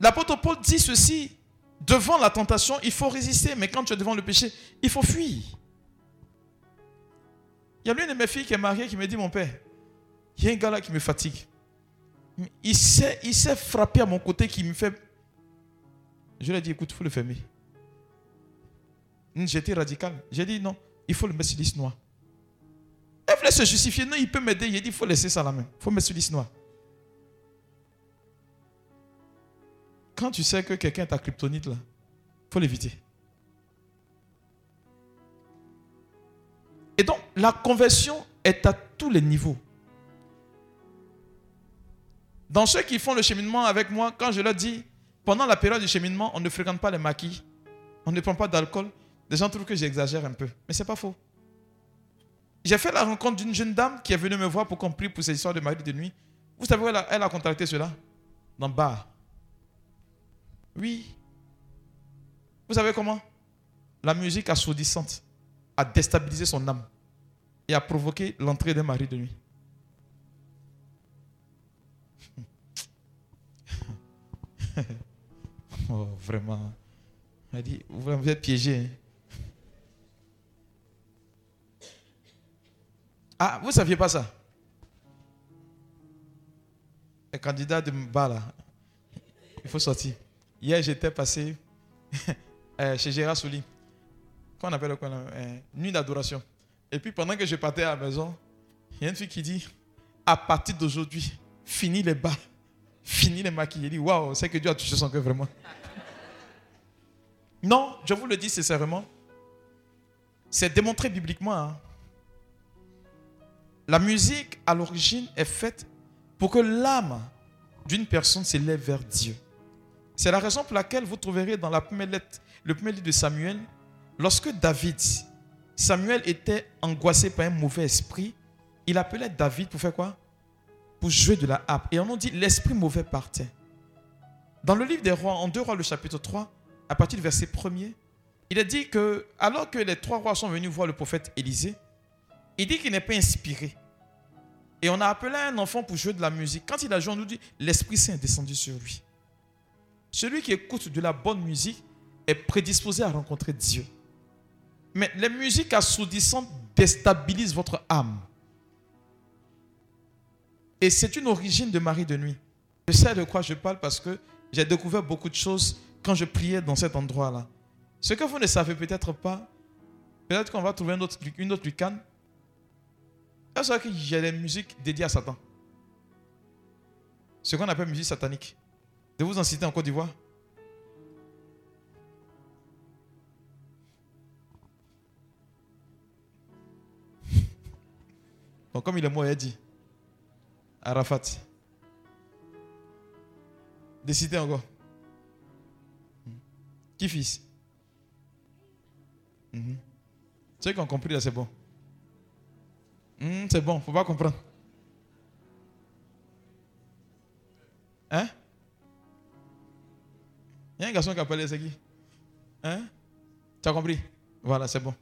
L'apôtre Paul dit ceci, devant la tentation, il faut résister, mais quand tu es devant le péché, il faut fuir. Il y a l'une de mes filles qui est mariée qui me dit, mon père, il y a un gars là qui me fatigue. Il s'est, il s'est frappé à mon côté qui me fait... Je lui ai dit, écoute, il faut le fermer. J'étais radical. J'ai dit, non, il faut le mettre sur liste noire. Elle voulait se justifier. Non, il peut m'aider. Il dit, il faut laisser ça la main. Il faut mettre sur liste noire. Quand tu sais que quelqu'un est ta kryptonite, là, il faut l'éviter. Et donc, la conversion est à tous les niveaux. Dans ceux qui font le cheminement avec moi, quand je leur dis, pendant la période du cheminement, on ne fréquente pas les maquis, on ne prend pas d'alcool, les gens trouvent que j'exagère un peu. Mais ce n'est pas faux. J'ai fait la rencontre d'une jeune dame qui est venue me voir pour qu'on prie pour ses histoires de mari de nuit. Vous savez où elle a, elle a contacté cela Dans le bar. Oui. Vous savez comment? La musique assourdissante a déstabilisé son âme et a provoqué l'entrée d'un mari de nuit. oh, vraiment. Elle dit, vous êtes piégé. Hein. Ah, vous ne saviez pas ça? Le candidat de bas là, il faut sortir. Hier, j'étais passé euh, chez Gérard Souli. Qu'on appelle quoi euh, Nuit d'adoration. Et puis pendant que je partais à la maison, il y a une fille qui dit À partir d'aujourd'hui, fini les bas, fini les maquillés. Il dit Waouh, c'est que Dieu a touché son cœur vraiment. non, je vous le dis sincèrement. C'est démontré bibliquement. Hein. La musique, à l'origine, est faite pour que l'âme d'une personne s'élève vers Dieu. C'est la raison pour laquelle vous trouverez dans la première lettre, le premier livre de Samuel, lorsque David, Samuel était angoissé par un mauvais esprit, il appelait David pour faire quoi? Pour jouer de la harpe. Et on nous dit, l'esprit mauvais partait. Dans le livre des rois, en 2 rois, le chapitre 3, à partir du verset 1er, il a dit que, alors que les trois rois sont venus voir le prophète Élisée, il dit qu'il n'est pas inspiré. Et on a appelé un enfant pour jouer de la musique. Quand il a joué, on nous dit l'Esprit Saint est descendu sur lui. Celui qui écoute de la bonne musique est prédisposé à rencontrer Dieu. Mais les musiques assourdissantes déstabilisent votre âme. Et c'est une origine de Marie de nuit. Je sais de quoi je parle parce que j'ai découvert beaucoup de choses quand je priais dans cet endroit-là. Ce que vous ne savez peut-être pas, peut-être qu'on va trouver une autre, une autre lucane, y a des musiques dédiées à Satan? Ce qu'on appelle musique satanique. De vous en citer en Côte d'Ivoire Bon, comme il est mort, il a dit. Arafat. Décidez encore. Qui fils? Mm Ceux qui ont compris là, c'est bon. Hmm, c'est bon, faut pas comprendre. Hein? Il y a un garçon qui a appelé, c'est qui? Hein? Tu as compris? Voilà, c'est bon.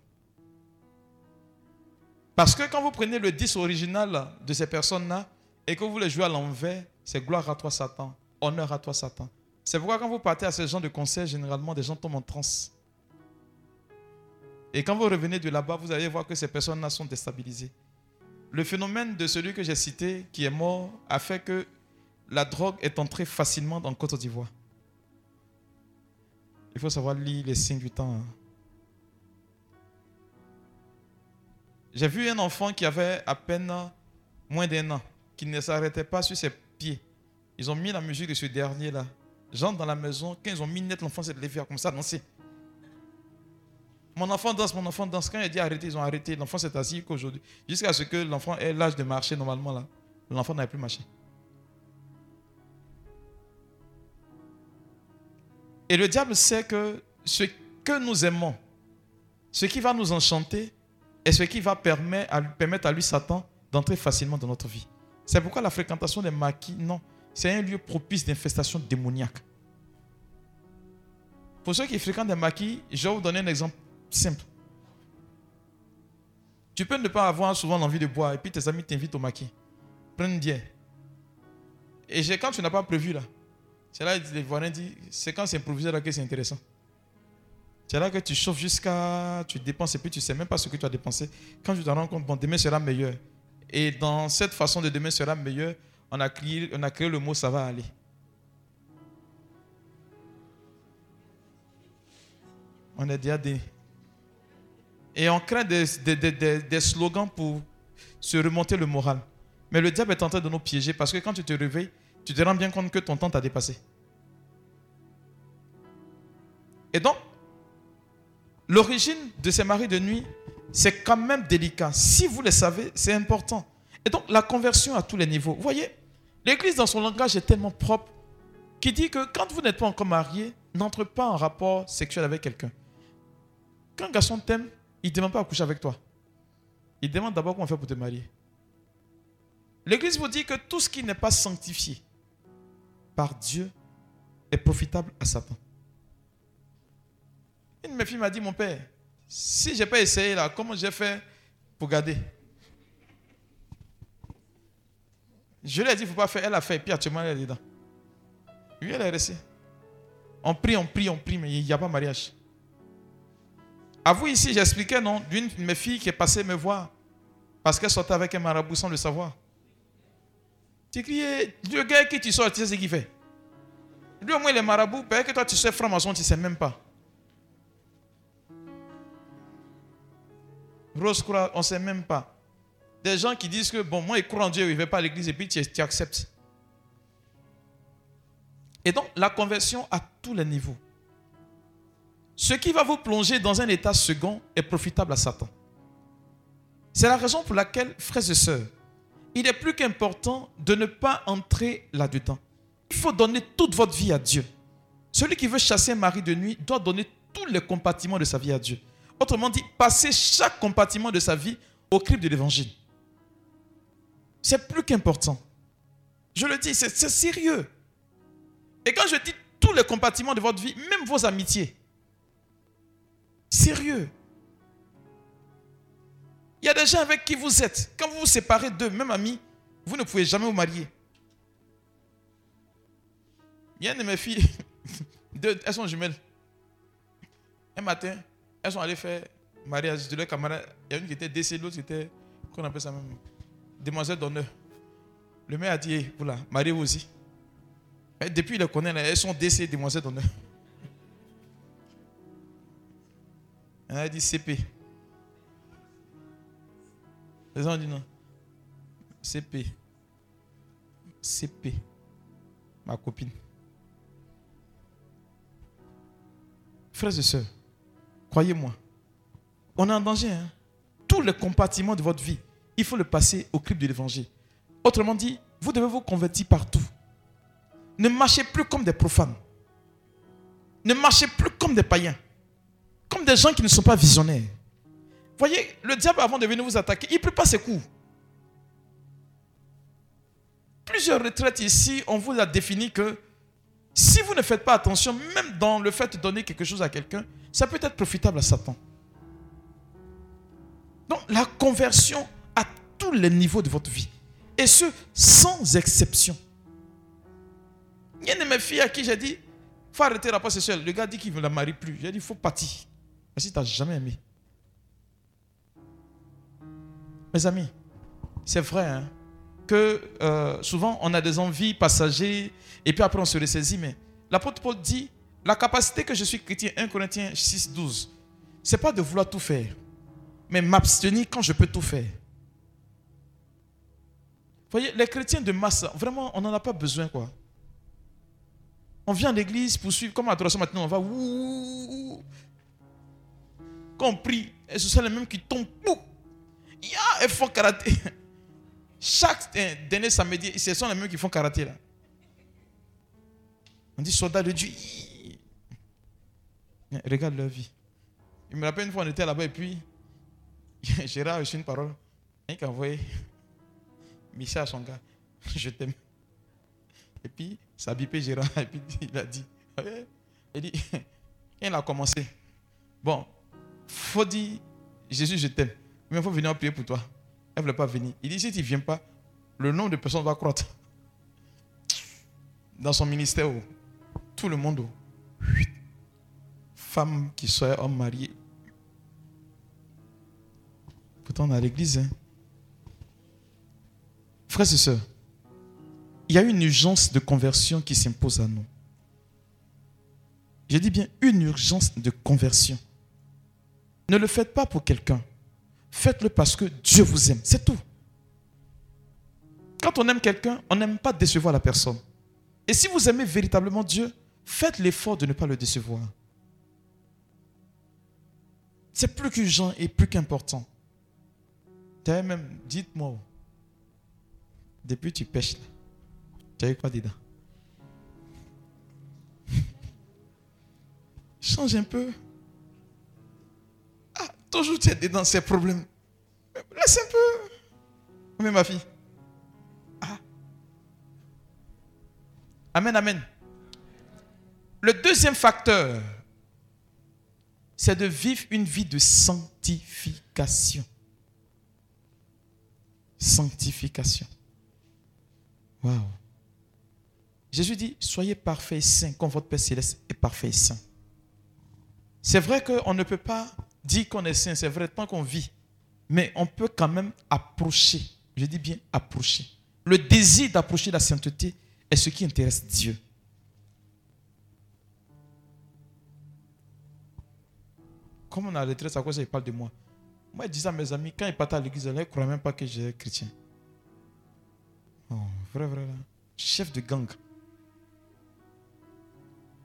Parce que quand vous prenez le 10 original de ces personnes-là et que vous les jouez à l'envers, c'est gloire à toi, Satan. Honneur à toi, Satan. C'est pourquoi quand vous partez à ce genre de concert, généralement, des gens tombent en transe. Et quand vous revenez de là-bas, vous allez voir que ces personnes-là sont déstabilisées. Le phénomène de celui que j'ai cité, qui est mort, a fait que la drogue est entrée facilement dans Côte d'Ivoire. Il faut savoir lire les signes du temps. hein. J'ai vu un enfant qui avait à peine moins d'un an, qui ne s'arrêtait pas sur ses pieds. Ils ont mis la musique de ce dernier-là. J'entre dans la maison, quand ils ont mis net, l'enfant s'est levé comme ça, danser. Mon enfant danse, mon enfant danse. Quand il dit arrêter, ils ont arrêté. L'enfant s'est assis qu'aujourd'hui. Jusqu'à ce que l'enfant ait l'âge de marcher normalement là. L'enfant n'avait plus marché. Et le diable sait que ce que nous aimons, ce qui va nous enchanter, est ce qui va permettre à, lui- permettre à lui, Satan, d'entrer facilement dans notre vie. C'est pourquoi la fréquentation des maquis, non, c'est un lieu propice d'infestation démoniaque. Pour ceux qui fréquentent des maquis, je vais vous donner un exemple simple. Tu peux ne pas avoir souvent l'envie de boire et puis tes amis t'invitent au maquis. Prends une bière. Et quand tu n'as pas prévu là, c'est là que les voisins disent, c'est quand c'est improvisé là que c'est intéressant. C'est là que tu chauffes jusqu'à. Tu dépenses et puis tu ne sais même pas ce que tu as dépensé. Quand tu te rends compte, bon, demain sera meilleur. Et dans cette façon de demain sera meilleur, on a créé, on a créé le mot ça va aller. On est déjà des. Et on crée des, des- des- des- des slogans pour se remonter le moral. Mais le diable est en train de nous piéger parce que quand tu te réveilles, tu te rends bien compte que ton temps t'a dépassé. Et donc, l'origine de ces maris de nuit, c'est quand même délicat. Si vous le savez, c'est important. Et donc, la conversion à tous les niveaux. Vous voyez, l'Église, dans son langage, est tellement propre qui dit que quand vous n'êtes pas encore marié, n'entre pas en rapport sexuel avec quelqu'un. Quand un garçon t'aime, il ne demande pas à coucher avec toi. Il demande d'abord comment faire pour te marier. L'Église vous dit que tout ce qui n'est pas sanctifié par Dieu est profitable à Satan. Une de mes filles m'a dit, mon père, si je n'ai pas essayé là, comment j'ai fait pour garder? Je lui ai dit, il ne faut pas faire. Elle a fait, et puis actuellement, elle est dedans. Oui, elle est restée. On prie, on prie, on prie, mais il n'y a pas mariage. À vous ici, j'expliquais, non, d'une de mes filles qui est passée me voir parce qu'elle sortait avec un marabout sans le savoir. Tu criais, le gars qui tu sors, tu sais ce qu'il fait? Lui, au moins, il est marabout, peut-être que toi, tu sais franc-maçon, tu ne sais même pas. Rose croix, on ne sait même pas. Des gens qui disent que, bon, moi, ils croient en Dieu, ils ne vont pas à l'église, et puis tu acceptes. Et donc, la conversion à tous les niveaux. Ce qui va vous plonger dans un état second est profitable à Satan. C'est la raison pour laquelle, frères et sœurs, il est plus qu'important de ne pas entrer là-dedans. Il faut donner toute votre vie à Dieu. Celui qui veut chasser un mari de nuit doit donner tous les compartiments de sa vie à Dieu. Autrement dit, passer chaque compartiment de sa vie au crible de l'évangile. C'est plus qu'important. Je le dis, c'est sérieux. Et quand je dis tous les compartiments de votre vie, même vos amitiés, sérieux. Il y a des gens avec qui vous êtes. Quand vous vous séparez d'eux, même amis, vous ne pouvez jamais vous marier. Il y a une de mes filles, deux, elles sont jumelles. Un matin, elles sont allées faire mariage de leurs camarades. Il y a une qui était décédée, l'autre qui était, qu'on appelle ça même, demoiselle d'honneur. Le maire a dit, voilà, mariez-vous aussi. Depuis, il les connaît, elles sont décédées, demoiselles d'honneur. Elle a dit CP. Les gens dit non. CP. CP. Ma copine. Frères et sœurs, croyez-moi, on est en danger. hein. Tous les compartiments de votre vie, il faut le passer au crible de l'évangile. Autrement dit, vous devez vous convertir partout. Ne marchez plus comme des profanes. Ne marchez plus comme des païens. Comme des gens qui ne sont pas visionnaires. Voyez, le diable, avant de venir vous attaquer, il ne prépare ses coups. Plusieurs retraites ici, on vous a défini que si vous ne faites pas attention, même dans le fait de donner quelque chose à quelqu'un, ça peut être profitable à Satan. Donc, la conversion à tous les niveaux de votre vie. Et ce, sans exception. Il y a une de mes filles à qui j'ai dit, faut arrêter le rapport sexuel. Le gars dit qu'il ne la marie plus. J'ai dit, il faut partir. Si tu n'as jamais aimé. Mes amis, c'est vrai hein, que euh, souvent on a des envies passagères et puis après on se ressaisit. Mais l'apôtre Paul dit la capacité que je suis chrétien, 1 Corinthiens 6, 12, c'est pas de vouloir tout faire, mais m'abstenir quand je peux tout faire. Vous voyez, les chrétiens de masse, vraiment, on n'en a pas besoin, quoi. On vient à l'église pour suivre, comme à l'adoration maintenant, on va ouh, Quand on prie, et ce sont les mêmes qui tombent. Il y a un font karaté. Chaque dernier samedi, ce sont les mêmes qui font karaté là. On dit soldat de Dieu. Regarde leur vie. Il me rappelle une fois, on était là-bas et puis Gérard a reçu une parole. Il a envoyé Michel à son gars. Je t'aime. Et puis, ça a bipé Gérard. Et puis, il a dit. Il dit, il a commencé. Bon, faut dire, Jésus, je t'aime. Mais il faut venir prier pour toi. Elle ne veut pas venir. Il dit, si tu ne viens pas, le nombre de personnes va croître. Dans son ministère, tout le monde, femme qui soit homme marié. Pourtant, on a l'église. Hein. Frères et sœurs, il y a une urgence de conversion qui s'impose à nous. Je dis bien une urgence de conversion. Ne le faites pas pour quelqu'un. Faites-le parce que Dieu vous aime. C'est tout. Quand on aime quelqu'un, on n'aime pas décevoir la personne. Et si vous aimez véritablement Dieu, faites l'effort de ne pas le décevoir. C'est plus qu'urgent et plus qu'important. dites-moi, depuis tu pêches, là, tu as eu quoi dedans? Change un peu. Toujours tu es dedans ces problèmes. Laisse un peu. Mais ma fille. Ah. Amen, amen. Le deuxième facteur, c'est de vivre une vie de sanctification. Sanctification. Waouh. Jésus dit, soyez parfaits et saints, comme votre Père céleste est parfait et saint. C'est vrai qu'on ne peut pas dire qu'on est saint, c'est vrai, tant qu'on vit. Mais on peut quand même approcher, je dis bien approcher. Le désir d'approcher la sainteté est ce qui intéresse Dieu. Comme on a retraite, à quoi ça, il parle de moi. Moi, je dis à mes amis, quand ils partent à l'église, ils ne croient même pas que j'ai chrétien. Oh, vrai, vrai, là. Chef de gang.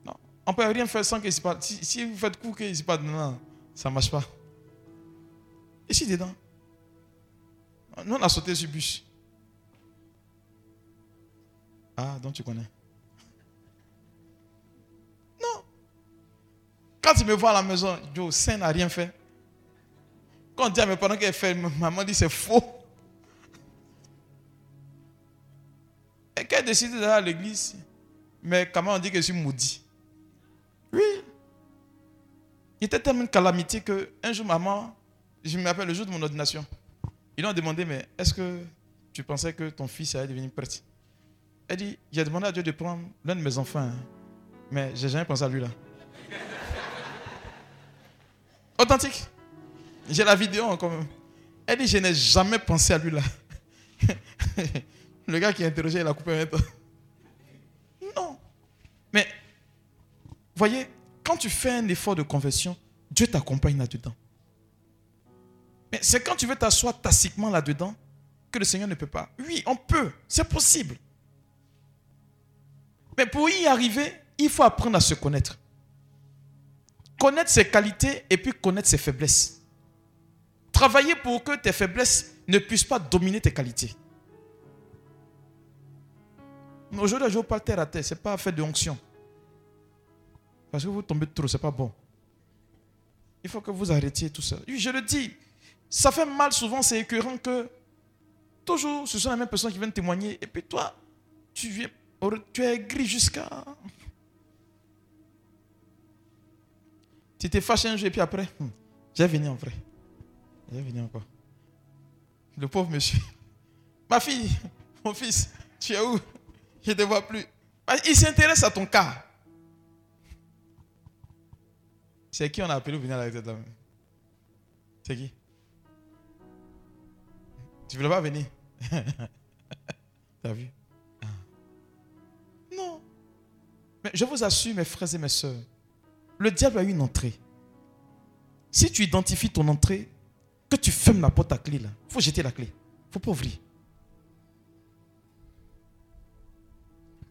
Non, on ne peut rien faire sans qu'il se passe. Si, vous faites coup qu'il se passe, non, ça ne marche pas. Ici dedans? Nous, on a sauté sur le bus. Ah, donc tu connais. Quand tu me vois à la maison, Joe, Saint n'a rien fait. Quand on dit à mes parents qu'elle fait, maman dit c'est faux. Et qu'elle décide d'aller à l'église, mais comment on dit que je suis maudit? Oui. Il était tellement une calamité que un jour, maman, je me rappelle le jour de mon ordination, ils ont demandé, mais est-ce que tu pensais que ton fils allait devenir prêtre? Elle dit, j'ai demandé à Dieu de prendre l'un de mes enfants, hein, mais j'ai jamais pensé à lui là. Authentique. J'ai la vidéo encore Elle dit, je n'ai jamais pensé à lui là. Le gars qui a interrogé, il a coupé un temps. Non. Mais, voyez, quand tu fais un effort de conversion, Dieu t'accompagne là-dedans. Mais c'est quand tu veux t'asseoir tacitement là-dedans que le Seigneur ne peut pas. Oui, on peut. C'est possible. Mais pour y arriver, il faut apprendre à se connaître connaître ses qualités et puis connaître ses faiblesses. Travailler pour que tes faiblesses ne puissent pas dominer tes qualités. Aujourd'hui, je pas terre à terre. Ce n'est pas fait de onction. Parce que vous tombez trop, ce n'est pas bon. Il faut que vous arrêtiez tout ça. Je le dis, ça fait mal souvent, c'est écœurant que toujours ce sont les mêmes personnes qui viennent témoigner. Et puis toi, tu, viens, tu es gris jusqu'à Tu t'es fâché un jour et puis après, hmm, j'ai venu en vrai. J'ai venu encore. Le pauvre monsieur. Ma fille, mon fils, tu es où? Je ne te vois plus. Ah, il s'intéresse à ton cas. C'est qui on a appelé pour venir à la tête C'est qui? Tu voulais pas venir? T'as vu? Non. Mais je vous assure, mes frères et mes sœurs, le diable a une entrée. Si tu identifies ton entrée, que tu fermes la porte à clé là, faut jeter la clé. Faut pas ouvrir.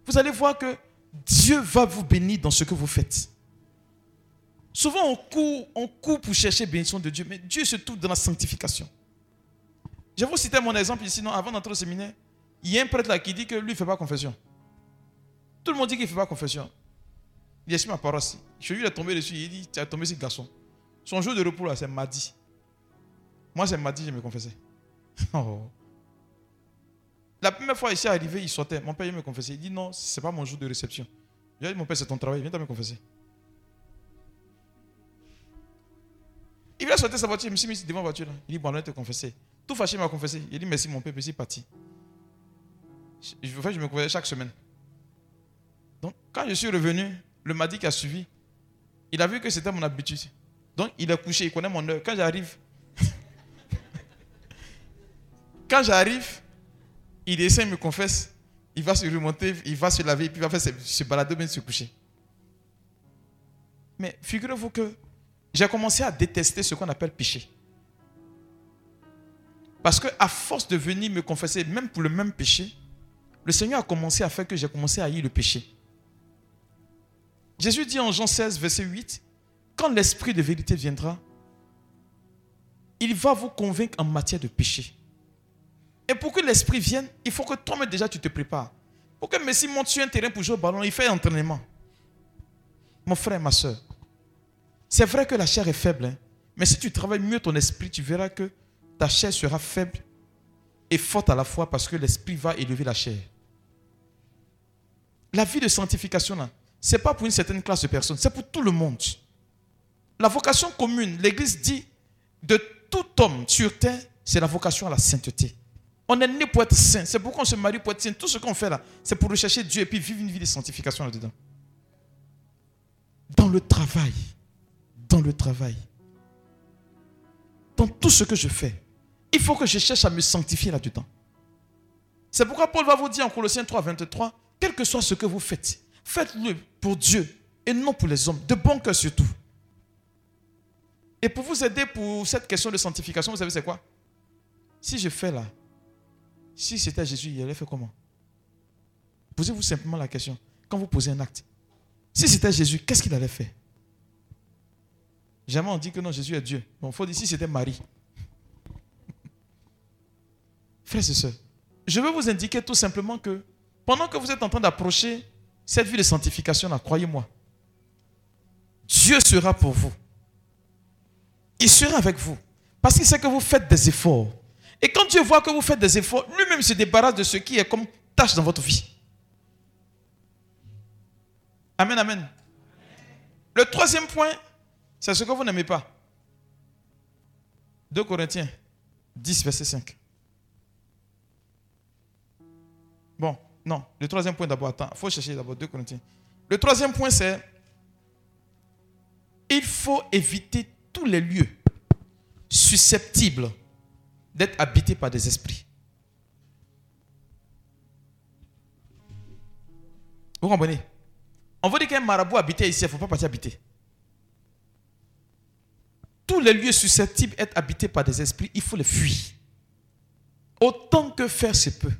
Vous allez voir que Dieu va vous bénir dans ce que vous faites. Souvent, on court, on court pour chercher bénédiction de Dieu, mais Dieu se trouve dans la sanctification. Je vous citer mon exemple ici. Avant d'entrer au séminaire, il y a un prêtre là qui dit que lui ne fait pas confession. Tout le monde dit qu'il ne fait pas confession. Il est sur ma paroisse. Je lui ai tombé dessus. Il dit Tu as tombé ce garçon. Son jour de repos là, c'est mardi. Moi, c'est mardi, je me confessais. Oh. La première fois, s'est arrivé, il sortait. Mon père, il me confessait. Il dit Non, ce n'est pas mon jour de réception. Je lui ai dit Mon père, c'est ton travail. Viens me confesser. Il vient sortir sa voiture. Il me mis devant la voiture. Là. Il dit Bon, on te confesser. Tout fâché, il m'a confessé. Il dit Merci, mon père, merci, parti. Je, je me confessais chaque semaine. Donc, quand je suis revenu, le mardi qui a suivi, il a vu que c'était mon habitude. Donc, il a couché, il connaît mon heure. Quand j'arrive, quand j'arrive, il descend, il me confesse, il va se remonter, il va se laver, puis il va faire se, balader, bien se coucher. Mais figurez-vous que j'ai commencé à détester ce qu'on appelle péché. Parce que à force de venir me confesser, même pour le même péché, le Seigneur a commencé à faire que j'ai commencé à haïr le péché. Jésus dit en Jean 16, verset 8, quand l'Esprit de vérité viendra, il va vous convaincre en matière de péché. Et pour que l'Esprit vienne, il faut que toi-même déjà tu te prépares. Pour que Messi monte sur un terrain pour jouer au ballon, il fait un entraînement. Mon frère, ma soeur, c'est vrai que la chair est faible, hein. mais si tu travailles mieux ton esprit, tu verras que ta chair sera faible et forte à la fois parce que l'esprit va élever la chair. La vie de sanctification, ce n'est pas pour une certaine classe de personnes, c'est pour tout le monde. La vocation commune, l'Église dit, de tout homme sur terre, c'est la vocation à la sainteté. On est né pour être saint. C'est pourquoi on se marie pour être saint. Tout ce qu'on fait là, c'est pour rechercher Dieu et puis vivre une vie de sanctification là-dedans. Dans le travail. Dans le travail. Dans tout ce que je fais. Il faut que je cherche à me sanctifier là-dedans. C'est pourquoi Paul va vous dire en Colossiens 3, 23, quel que soit ce que vous faites, Faites-le pour Dieu et non pour les hommes, de bon cœur surtout. Et pour vous aider pour cette question de sanctification, vous savez c'est quoi? Si je fais là, si c'était Jésus, il allait faire comment? Posez-vous simplement la question. Quand vous posez un acte, si c'était Jésus, qu'est-ce qu'il allait faire? Jamais on dit que non, Jésus est Dieu. Faut dire si c'était Marie. Frères et sœurs, je veux vous indiquer tout simplement que pendant que vous êtes en train d'approcher cette vie de sanctification-là, croyez-moi, Dieu sera pour vous. Il sera avec vous. Parce qu'il sait que vous faites des efforts. Et quand Dieu voit que vous faites des efforts, lui-même se débarrasse de ce qui est comme tâche dans votre vie. Amen, amen. Le troisième point, c'est ce que vous n'aimez pas. 2 Corinthiens 10, verset 5. Bon, non, le troisième point d'abord, attends, il faut chercher d'abord 2 Corinthiens. Le troisième point, c'est il faut éviter tous les lieux susceptibles d'être habités par des esprits. Vous comprenez? On veut dire qu'un marabout habitait ici, il ne faut pas partir habiter. Tous les lieux susceptibles d'être habités par des esprits, il faut les fuir. Autant que faire se peut.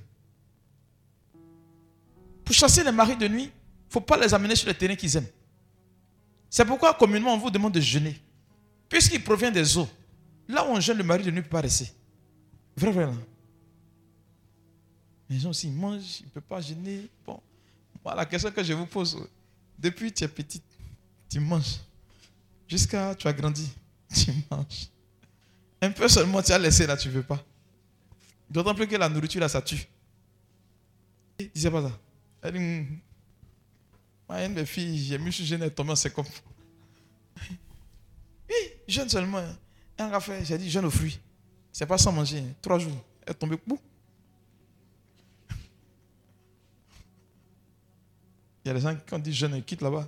Pour chasser les maris de nuit, il ne faut pas les amener sur le terrain qu'ils aiment. C'est pourquoi communément on vous demande de jeûner. Puisqu'il provient des eaux. Là où on jeûne, le mari de nuit ne peut pas rester. Vrai, vrai. Les gens aussi mangent, ils ne peuvent pas jeûner. Bon, la question que je vous pose, depuis que tu es petite, tu manges. Jusqu'à tu as grandi, tu manges. Un peu seulement tu as laissé là, tu ne veux pas. D'autant plus que la nourriture là, ça tue. Disais pas ça. Elle dit, hum. moi, une de mes filles, j'ai mis sur jeûne, elle tombée c'est comme. Oui, jeûne seulement. Un café, j'ai dit jeûne aux fruits. C'est pas sans manger. Hein. Trois jours. Elle est tombée. Il y a des gens qui ont dit jeûne et quittent là-bas.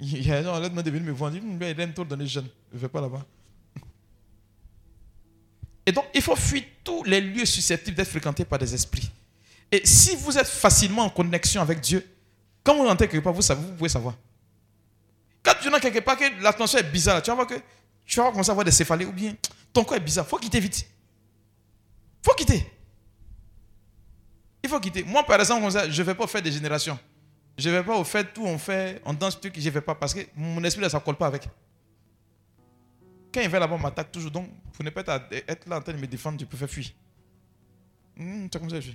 Il y a des gens, là, de venir me dit, hum, il aime trop donner jeune. Je ne vais pas là-bas. Et donc, il faut fuir tous les lieux susceptibles d'être fréquentés par des esprits. Et si vous êtes facilement en connexion avec Dieu, quand vous rentrez quelque part, vous, savez, vous pouvez savoir. Quand tu n'as quelque part que l'attention est bizarre, tu vas voir que tu vas commencer à avoir des céphalées ou bien ton corps est bizarre. Il faut quitter vite. Il faut quitter. Il faut quitter. Moi, par exemple, je ne vais pas faire des générations. Je ne vais pas au fait tout, on fait, on danse truc, je ne vais pas parce que mon esprit, ça ne colle pas avec. Quand il va là-bas, on m'attaque toujours. Donc, pour ne pas être là en train de me défendre, je peux faire fuir. Hmm, c'est comme ça que je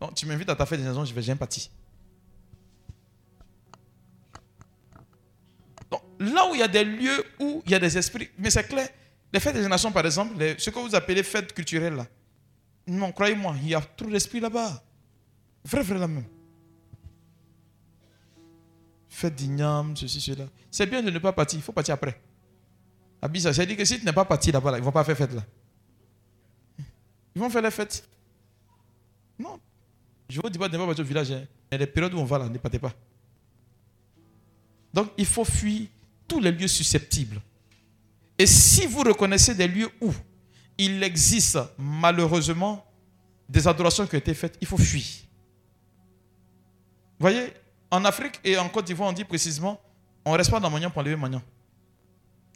Donc, tu m'invites à ta fête des nations, je vais, j'ai parti. Donc, là où il y a des lieux où il y a des esprits, mais c'est clair, les fêtes des nations, par exemple, ce que vous appelez fêtes culturelles, là, non, croyez-moi, il y a trop d'esprits là-bas. Vrai, vrai, là même. Fête d'igname, ceci, cela. C'est bien de ne pas partir, il faut partir après. Abisa, c'est dit que si tu n'es pas parti là-bas, ils ne vont pas faire fête là. Ils vont faire la fête. Non. Je vous dis pas de ne pas partir au village. Hein. Mais les périodes où on va là, ne partez pas. Donc il faut fuir tous les lieux susceptibles. Et si vous reconnaissez des lieux où il existe malheureusement des adorations qui ont été faites, il faut fuir. Vous voyez, en Afrique et en Côte d'Ivoire, on dit précisément, on ne reste pas dans Magnan pour enlever Magnan.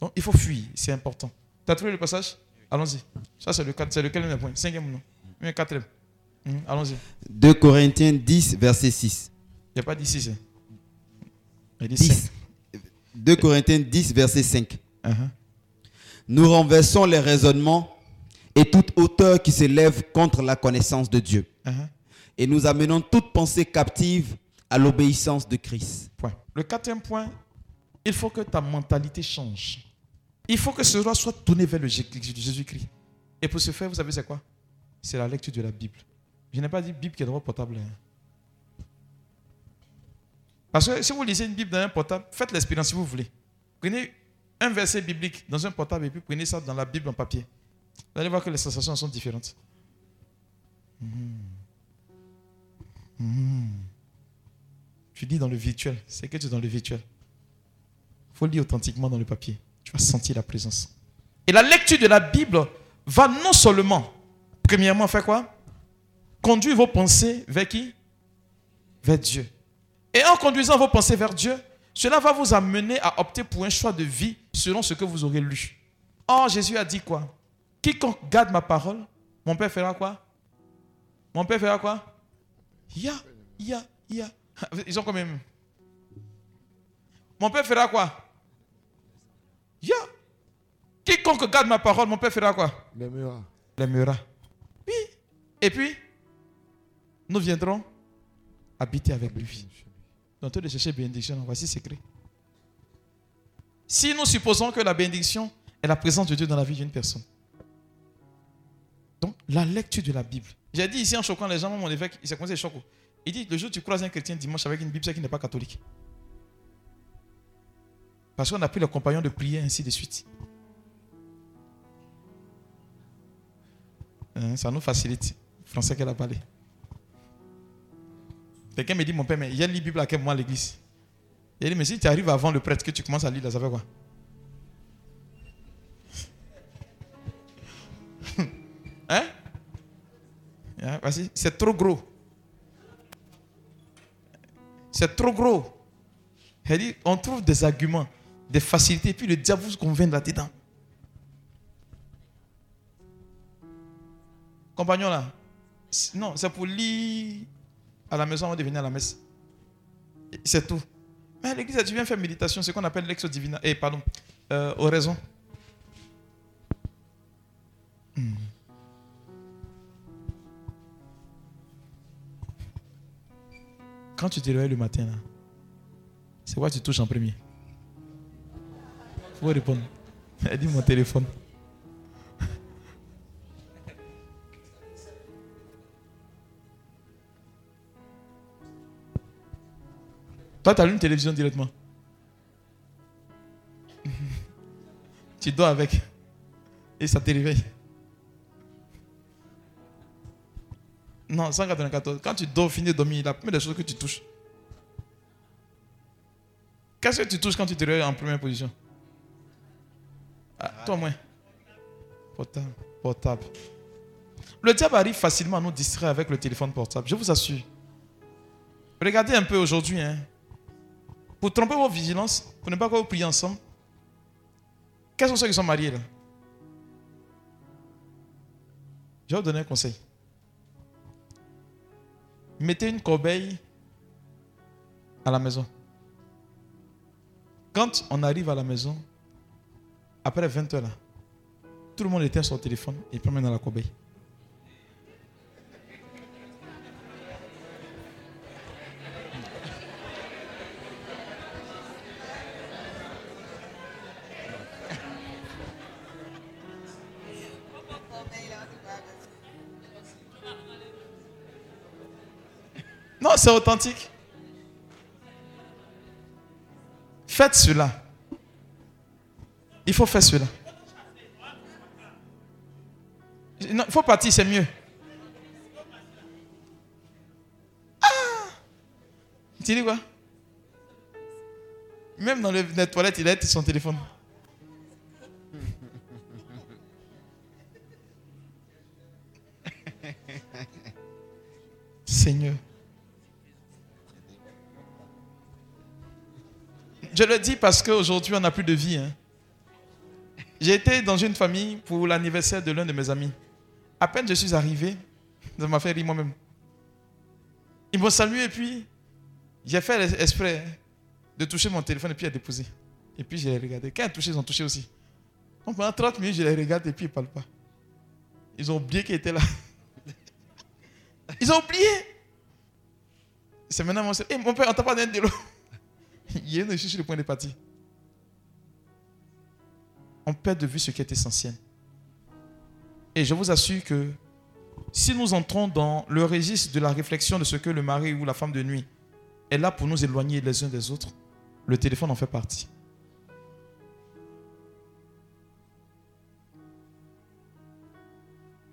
Donc il faut fuir, c'est important. Tu as trouvé le passage? Allons-y. Ça, c'est le, c'est le quatrième point? Cinquième non? Le quatrième? Hum, allons-y. 2 Corinthiens 10, verset 6. Il n'y a pas dit 6. Hein. Il dit 10. 2 Corinthiens 10, verset 5. Uh-huh. Nous renversons les raisonnements et toute hauteur qui s'élève contre la connaissance de Dieu. Uh-huh. Et nous amenons toute pensée captive à l'obéissance de Christ. Point. Le quatrième point, il faut que ta mentalité change. Il faut que ce roi soit tourné vers le Jésus-Christ. Et pour ce faire, vous savez c'est quoi? C'est la lecture de la Bible. Je n'ai pas dit Bible qui est dans votre portable. Hein. Parce que si vous lisez une Bible dans un portable, faites l'expérience si vous voulez. Prenez un verset biblique dans un portable et puis prenez ça dans la Bible en papier. Vous allez voir que les sensations sont différentes. Hmm. Hmm. Tu dis dans le virtuel, c'est que tu es dans le virtuel. Il faut lire authentiquement dans le papier. Tu vas sentir la présence. Et la lecture de la Bible va non seulement, premièrement, faire quoi? Conduire vos pensées vers qui? Vers Dieu. Et en conduisant vos pensées vers Dieu, cela va vous amener à opter pour un choix de vie selon ce que vous aurez lu. Or, Jésus a dit quoi? Quiconque garde ma parole, mon Père fera quoi? Mon Père fera quoi? Ya, ya, ya. Ils ont quand même. Mon Père fera quoi? Ya. Quiconque garde ma parole, mon Père fera quoi? L'aimera. L'aimera. Oui. Et puis, nous viendrons habiter avec lui. Donc, de chercher bénédiction, voici secret. Si nous supposons que la bénédiction est la présence de Dieu dans la vie d'une personne, donc la lecture de la Bible. J'ai dit ici en choquant les gens, mon évêque, il s'est commencé à choquer. Il dit le jour où tu croises un chrétien dimanche avec une Bible, c'est qu'il n'est pas catholique. Parce qu'on a pris le compagnon de prière, ainsi de suite. Hein, ça nous facilite. Français qu'elle a parlé. Quelqu'un me dit, mon père, mais il y a Bible à quel moment à l'église Il dit, mais si tu arrives avant le prêtre, que tu commences à lire, ça fait quoi? Hein, hein? C'est trop gros. C'est trop gros. dit, on trouve des arguments des facilités, puis le diable vous convainc là-dedans. Compagnon là, non, c'est pour lire à la maison avant de venir à la messe. C'est tout. Mais l'église, tu viens faire méditation, ce qu'on appelle l'exo divina. Eh, pardon, euh, oraison. Hmm. Quand tu te réveilles le matin, c'est quoi tu touches en premier? Faut répondre. Elle dit mon téléphone. Toi, tu allumes une télévision directement. tu dors avec. Et ça te réveille. Non, 194. Quand tu dors, finis de dormir, la première des choses que tu touches. Qu'est-ce que tu touches quand tu te réveilles en première position? Ah, Toi, moins. Portable. Portable. Le diable arrive facilement à nous distraire avec le téléphone portable, je vous assure. Regardez un peu aujourd'hui. Hein. Pour tromper vos vigilances, pour ne pas que vous priez ensemble. Quels sont ceux qui sont mariés là? Je vais vous donner un conseil. Mettez une corbeille à la maison. Quand on arrive à la maison, après 20 heures, tout le monde éteint son téléphone et promène dans la corbeille. Non, c'est authentique. Faites cela. Il faut faire cela. il faut partir, c'est mieux. Ah Tu dis quoi? Même dans les toilettes, il a son téléphone. Seigneur. Je le dis parce qu'aujourd'hui, on n'a plus de vie. Hein. J'ai été dans une famille pour l'anniversaire de l'un de mes amis. À peine je suis arrivé, ça m'a fait rire moi-même. Ils m'ont salué et puis j'ai fait l'esprit de toucher mon téléphone et puis à déposer. Et puis j'ai regardé. Quand ils ont touché, ils ont touché aussi. Donc pendant 30 minutes, je les regarde et puis ils ne parlent pas. Ils ont oublié qu'ils étaient là. Ils ont oublié. C'est maintenant mon, hey, mon père, on t'a pas donné de l'eau. Il est sur le point de partir. On perd de vue ce qui est essentiel. Et je vous assure que si nous entrons dans le registre de la réflexion de ce que le mari ou la femme de nuit est là pour nous éloigner les uns des autres, le téléphone en fait partie.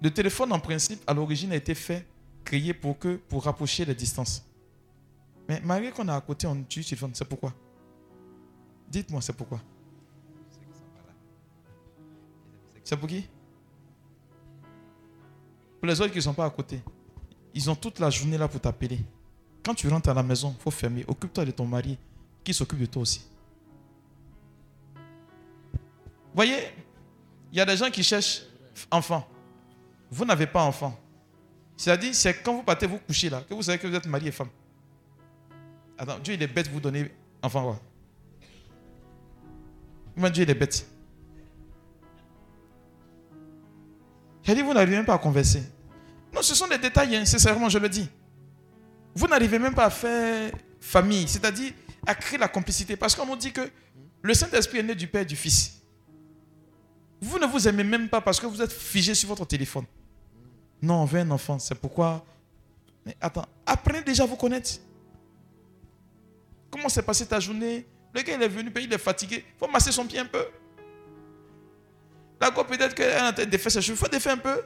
Le téléphone, en principe, à l'origine, a été fait, créé pour, que, pour rapprocher les distances. Mais malgré qu'on a à côté, on utilise le téléphone. C'est pourquoi? Dites-moi, c'est pourquoi? C'est pour qui? Pour les autres qui ne sont pas à côté. Ils ont toute la journée là pour t'appeler. Quand tu rentres à la maison, il faut fermer. Occupe-toi de ton mari qui s'occupe de toi aussi. Voyez, il y a des gens qui cherchent enfant. Vous n'avez pas enfant. C'est-à-dire, c'est quand vous partez vous coucher là, que vous savez que vous êtes mari et femme. Attends, Dieu il est bête vous donner enfant. Comment Dieu il est bête. J'ai dit, vous n'arrivez même pas à converser. Non, ce sont des détails, hein, sincèrement, je le dis. Vous n'arrivez même pas à faire famille, c'est-à-dire à créer la complicité. Parce qu'on nous dit que le Saint-Esprit est né du Père et du Fils. Vous ne vous aimez même pas parce que vous êtes figé sur votre téléphone. Non, on veut un enfant. C'est pourquoi. Mais attends, apprenez déjà à vous connaître. Comment s'est passée ta journée? Le gars, il est venu, il est fatigué. Il faut masser son pied un peu. La go, peut-être qu'elle a en train de défaire ses cheveux. Il faut défaire un peu.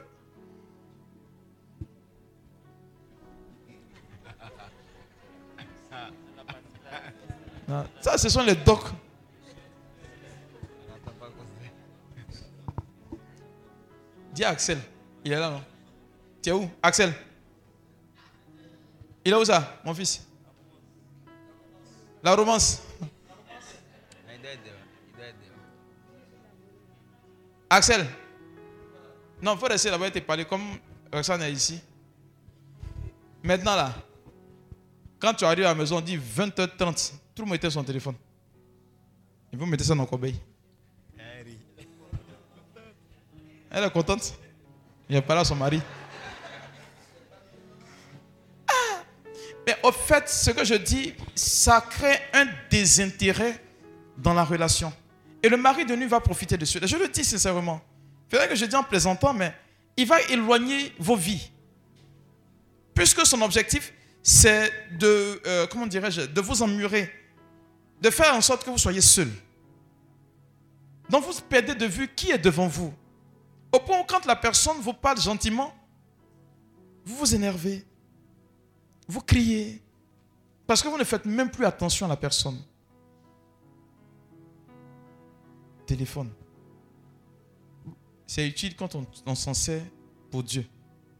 Ça, ce sont les docs. Dis à Axel. Il est là, non? Tu où? Axel Il est où ça, mon fils? La romance. Axel. Non, il faut rester là-bas et te parler comme Roxane est ici. Maintenant là, quand tu arrives à la maison, on dit 20h30, tout le monde était son téléphone. Et vous mettez ça dans le corbeille. Elle est contente. Il a parlé à son mari. Au fait, ce que je dis, ça crée un désintérêt dans la relation. Et le mari de nuit va profiter de cela. Je le dis sincèrement. Vrai que je dis en plaisantant, mais il va éloigner vos vies. Puisque son objectif, c'est de, euh, comment dirais-je, de vous emmurer, de faire en sorte que vous soyez seul. Donc vous perdez de vue qui est devant vous. Au point où quand la personne vous parle gentiment, vous vous énervez, vous criez, parce que vous ne faites même plus attention à la personne. téléphone. C'est utile quand on, s'en sert pour Dieu.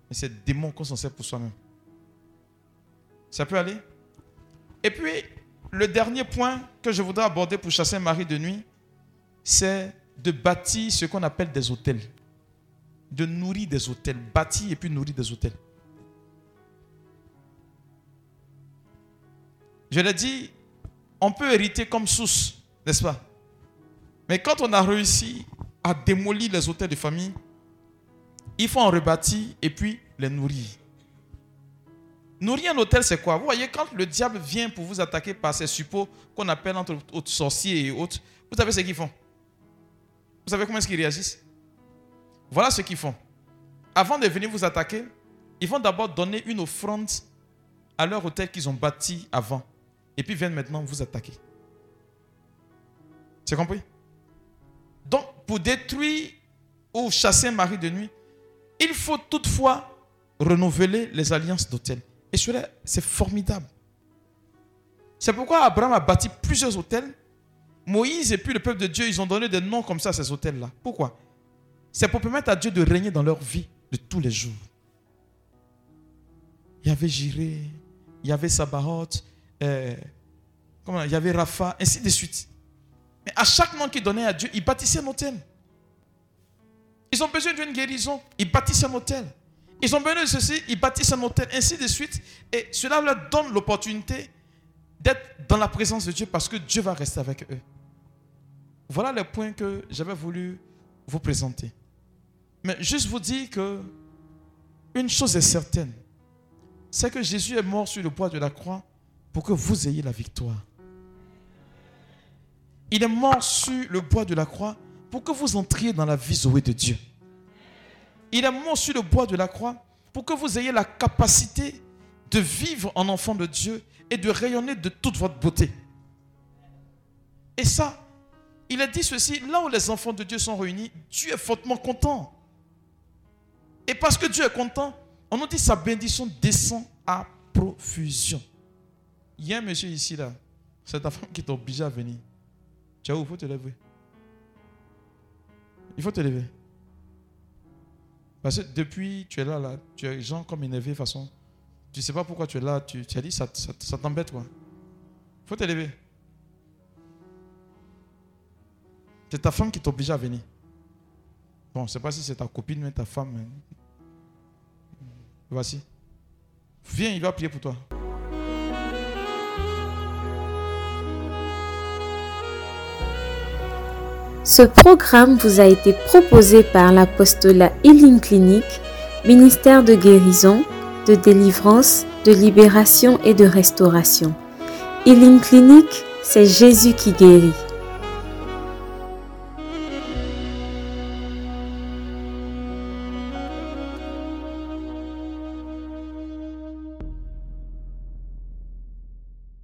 Mais c'est démon qu'on s'en sert pour soi-même. Ça peut aller? Et puis, le dernier point que je voudrais aborder pour chasser un mari de nuit, c'est de bâtir ce qu'on appelle des hôtels. De nourrir des hôtels. Bâtir et puis nourrir des hôtels. Je l'ai dit, on peut hériter comme source, n'est-ce pas? Mais quand on a réussi à démolir les hôtels de famille, il faut en rebâtir et puis les nourrir. Nourrir un hôtel, c'est quoi? Vous voyez, quand le diable vient pour vous attaquer par ces suppôts qu'on appelle entre autres sorciers et autres, vous savez ce qu'ils font? Vous savez comment est-ce qu'ils réagissent? Voilà ce qu'ils font. Avant de venir vous attaquer, ils vont d'abord donner une offrande à leur hôtel qu'ils ont bâti avant. Et puis viennent maintenant vous attaquer. C'est compris? Donc, pour détruire ou chasser un mari de nuit, il faut toutefois renouveler les alliances d'hôtels. Et cela, c'est formidable. C'est pourquoi Abraham a bâti plusieurs hôtels. Moïse et puis le peuple de Dieu, ils ont donné des noms comme ça à ces hôtels-là. Pourquoi? C'est pour permettre à Dieu de régner dans leur vie de tous les jours. Il y avait Jiré, il y avait Sabaoth, euh, comment, il y avait Rapha, ainsi de suite. Mais à chaque nom qu'ils donnaient à Dieu, ils bâtissaient un hôtel. Ils ont besoin d'une guérison, ils bâtissent un hôtel. Ils ont besoin de ceci, ils bâtissent un hôtel, ainsi de suite. Et cela leur donne l'opportunité d'être dans la présence de Dieu parce que Dieu va rester avec eux. Voilà les points que j'avais voulu vous présenter. Mais juste vous dire que une chose est certaine, c'est que Jésus est mort sur le bois de la croix pour que vous ayez la victoire. Il est mort sur le bois de la croix pour que vous entriez dans la vie zoé de Dieu. Il est mort sur le bois de la croix pour que vous ayez la capacité de vivre en enfant de Dieu et de rayonner de toute votre beauté. Et ça, il a dit ceci, là où les enfants de Dieu sont réunis, Dieu est fortement content. Et parce que Dieu est content, on nous dit sa bénédiction descend à profusion. Il y a un monsieur ici, là, c'est ta femme qui t'a obligé à venir. Tu où? Il faut te lever. Il faut te lever. Parce que depuis tu es là, là, tu es gens comme énervé façon. Tu ne sais pas pourquoi tu es là, tu, as dit ça, ça, t'embête quoi. Il faut te lever. C'est ta femme qui t'oblige à venir. Bon, je ne sais pas si c'est ta copine, mais ta femme. Voici. Viens, il va prier pour toi. Ce programme vous a été proposé par l'apostolat Healing Clinic, ministère de guérison, de délivrance, de libération et de restauration. Healing Clinic, c'est Jésus qui guérit.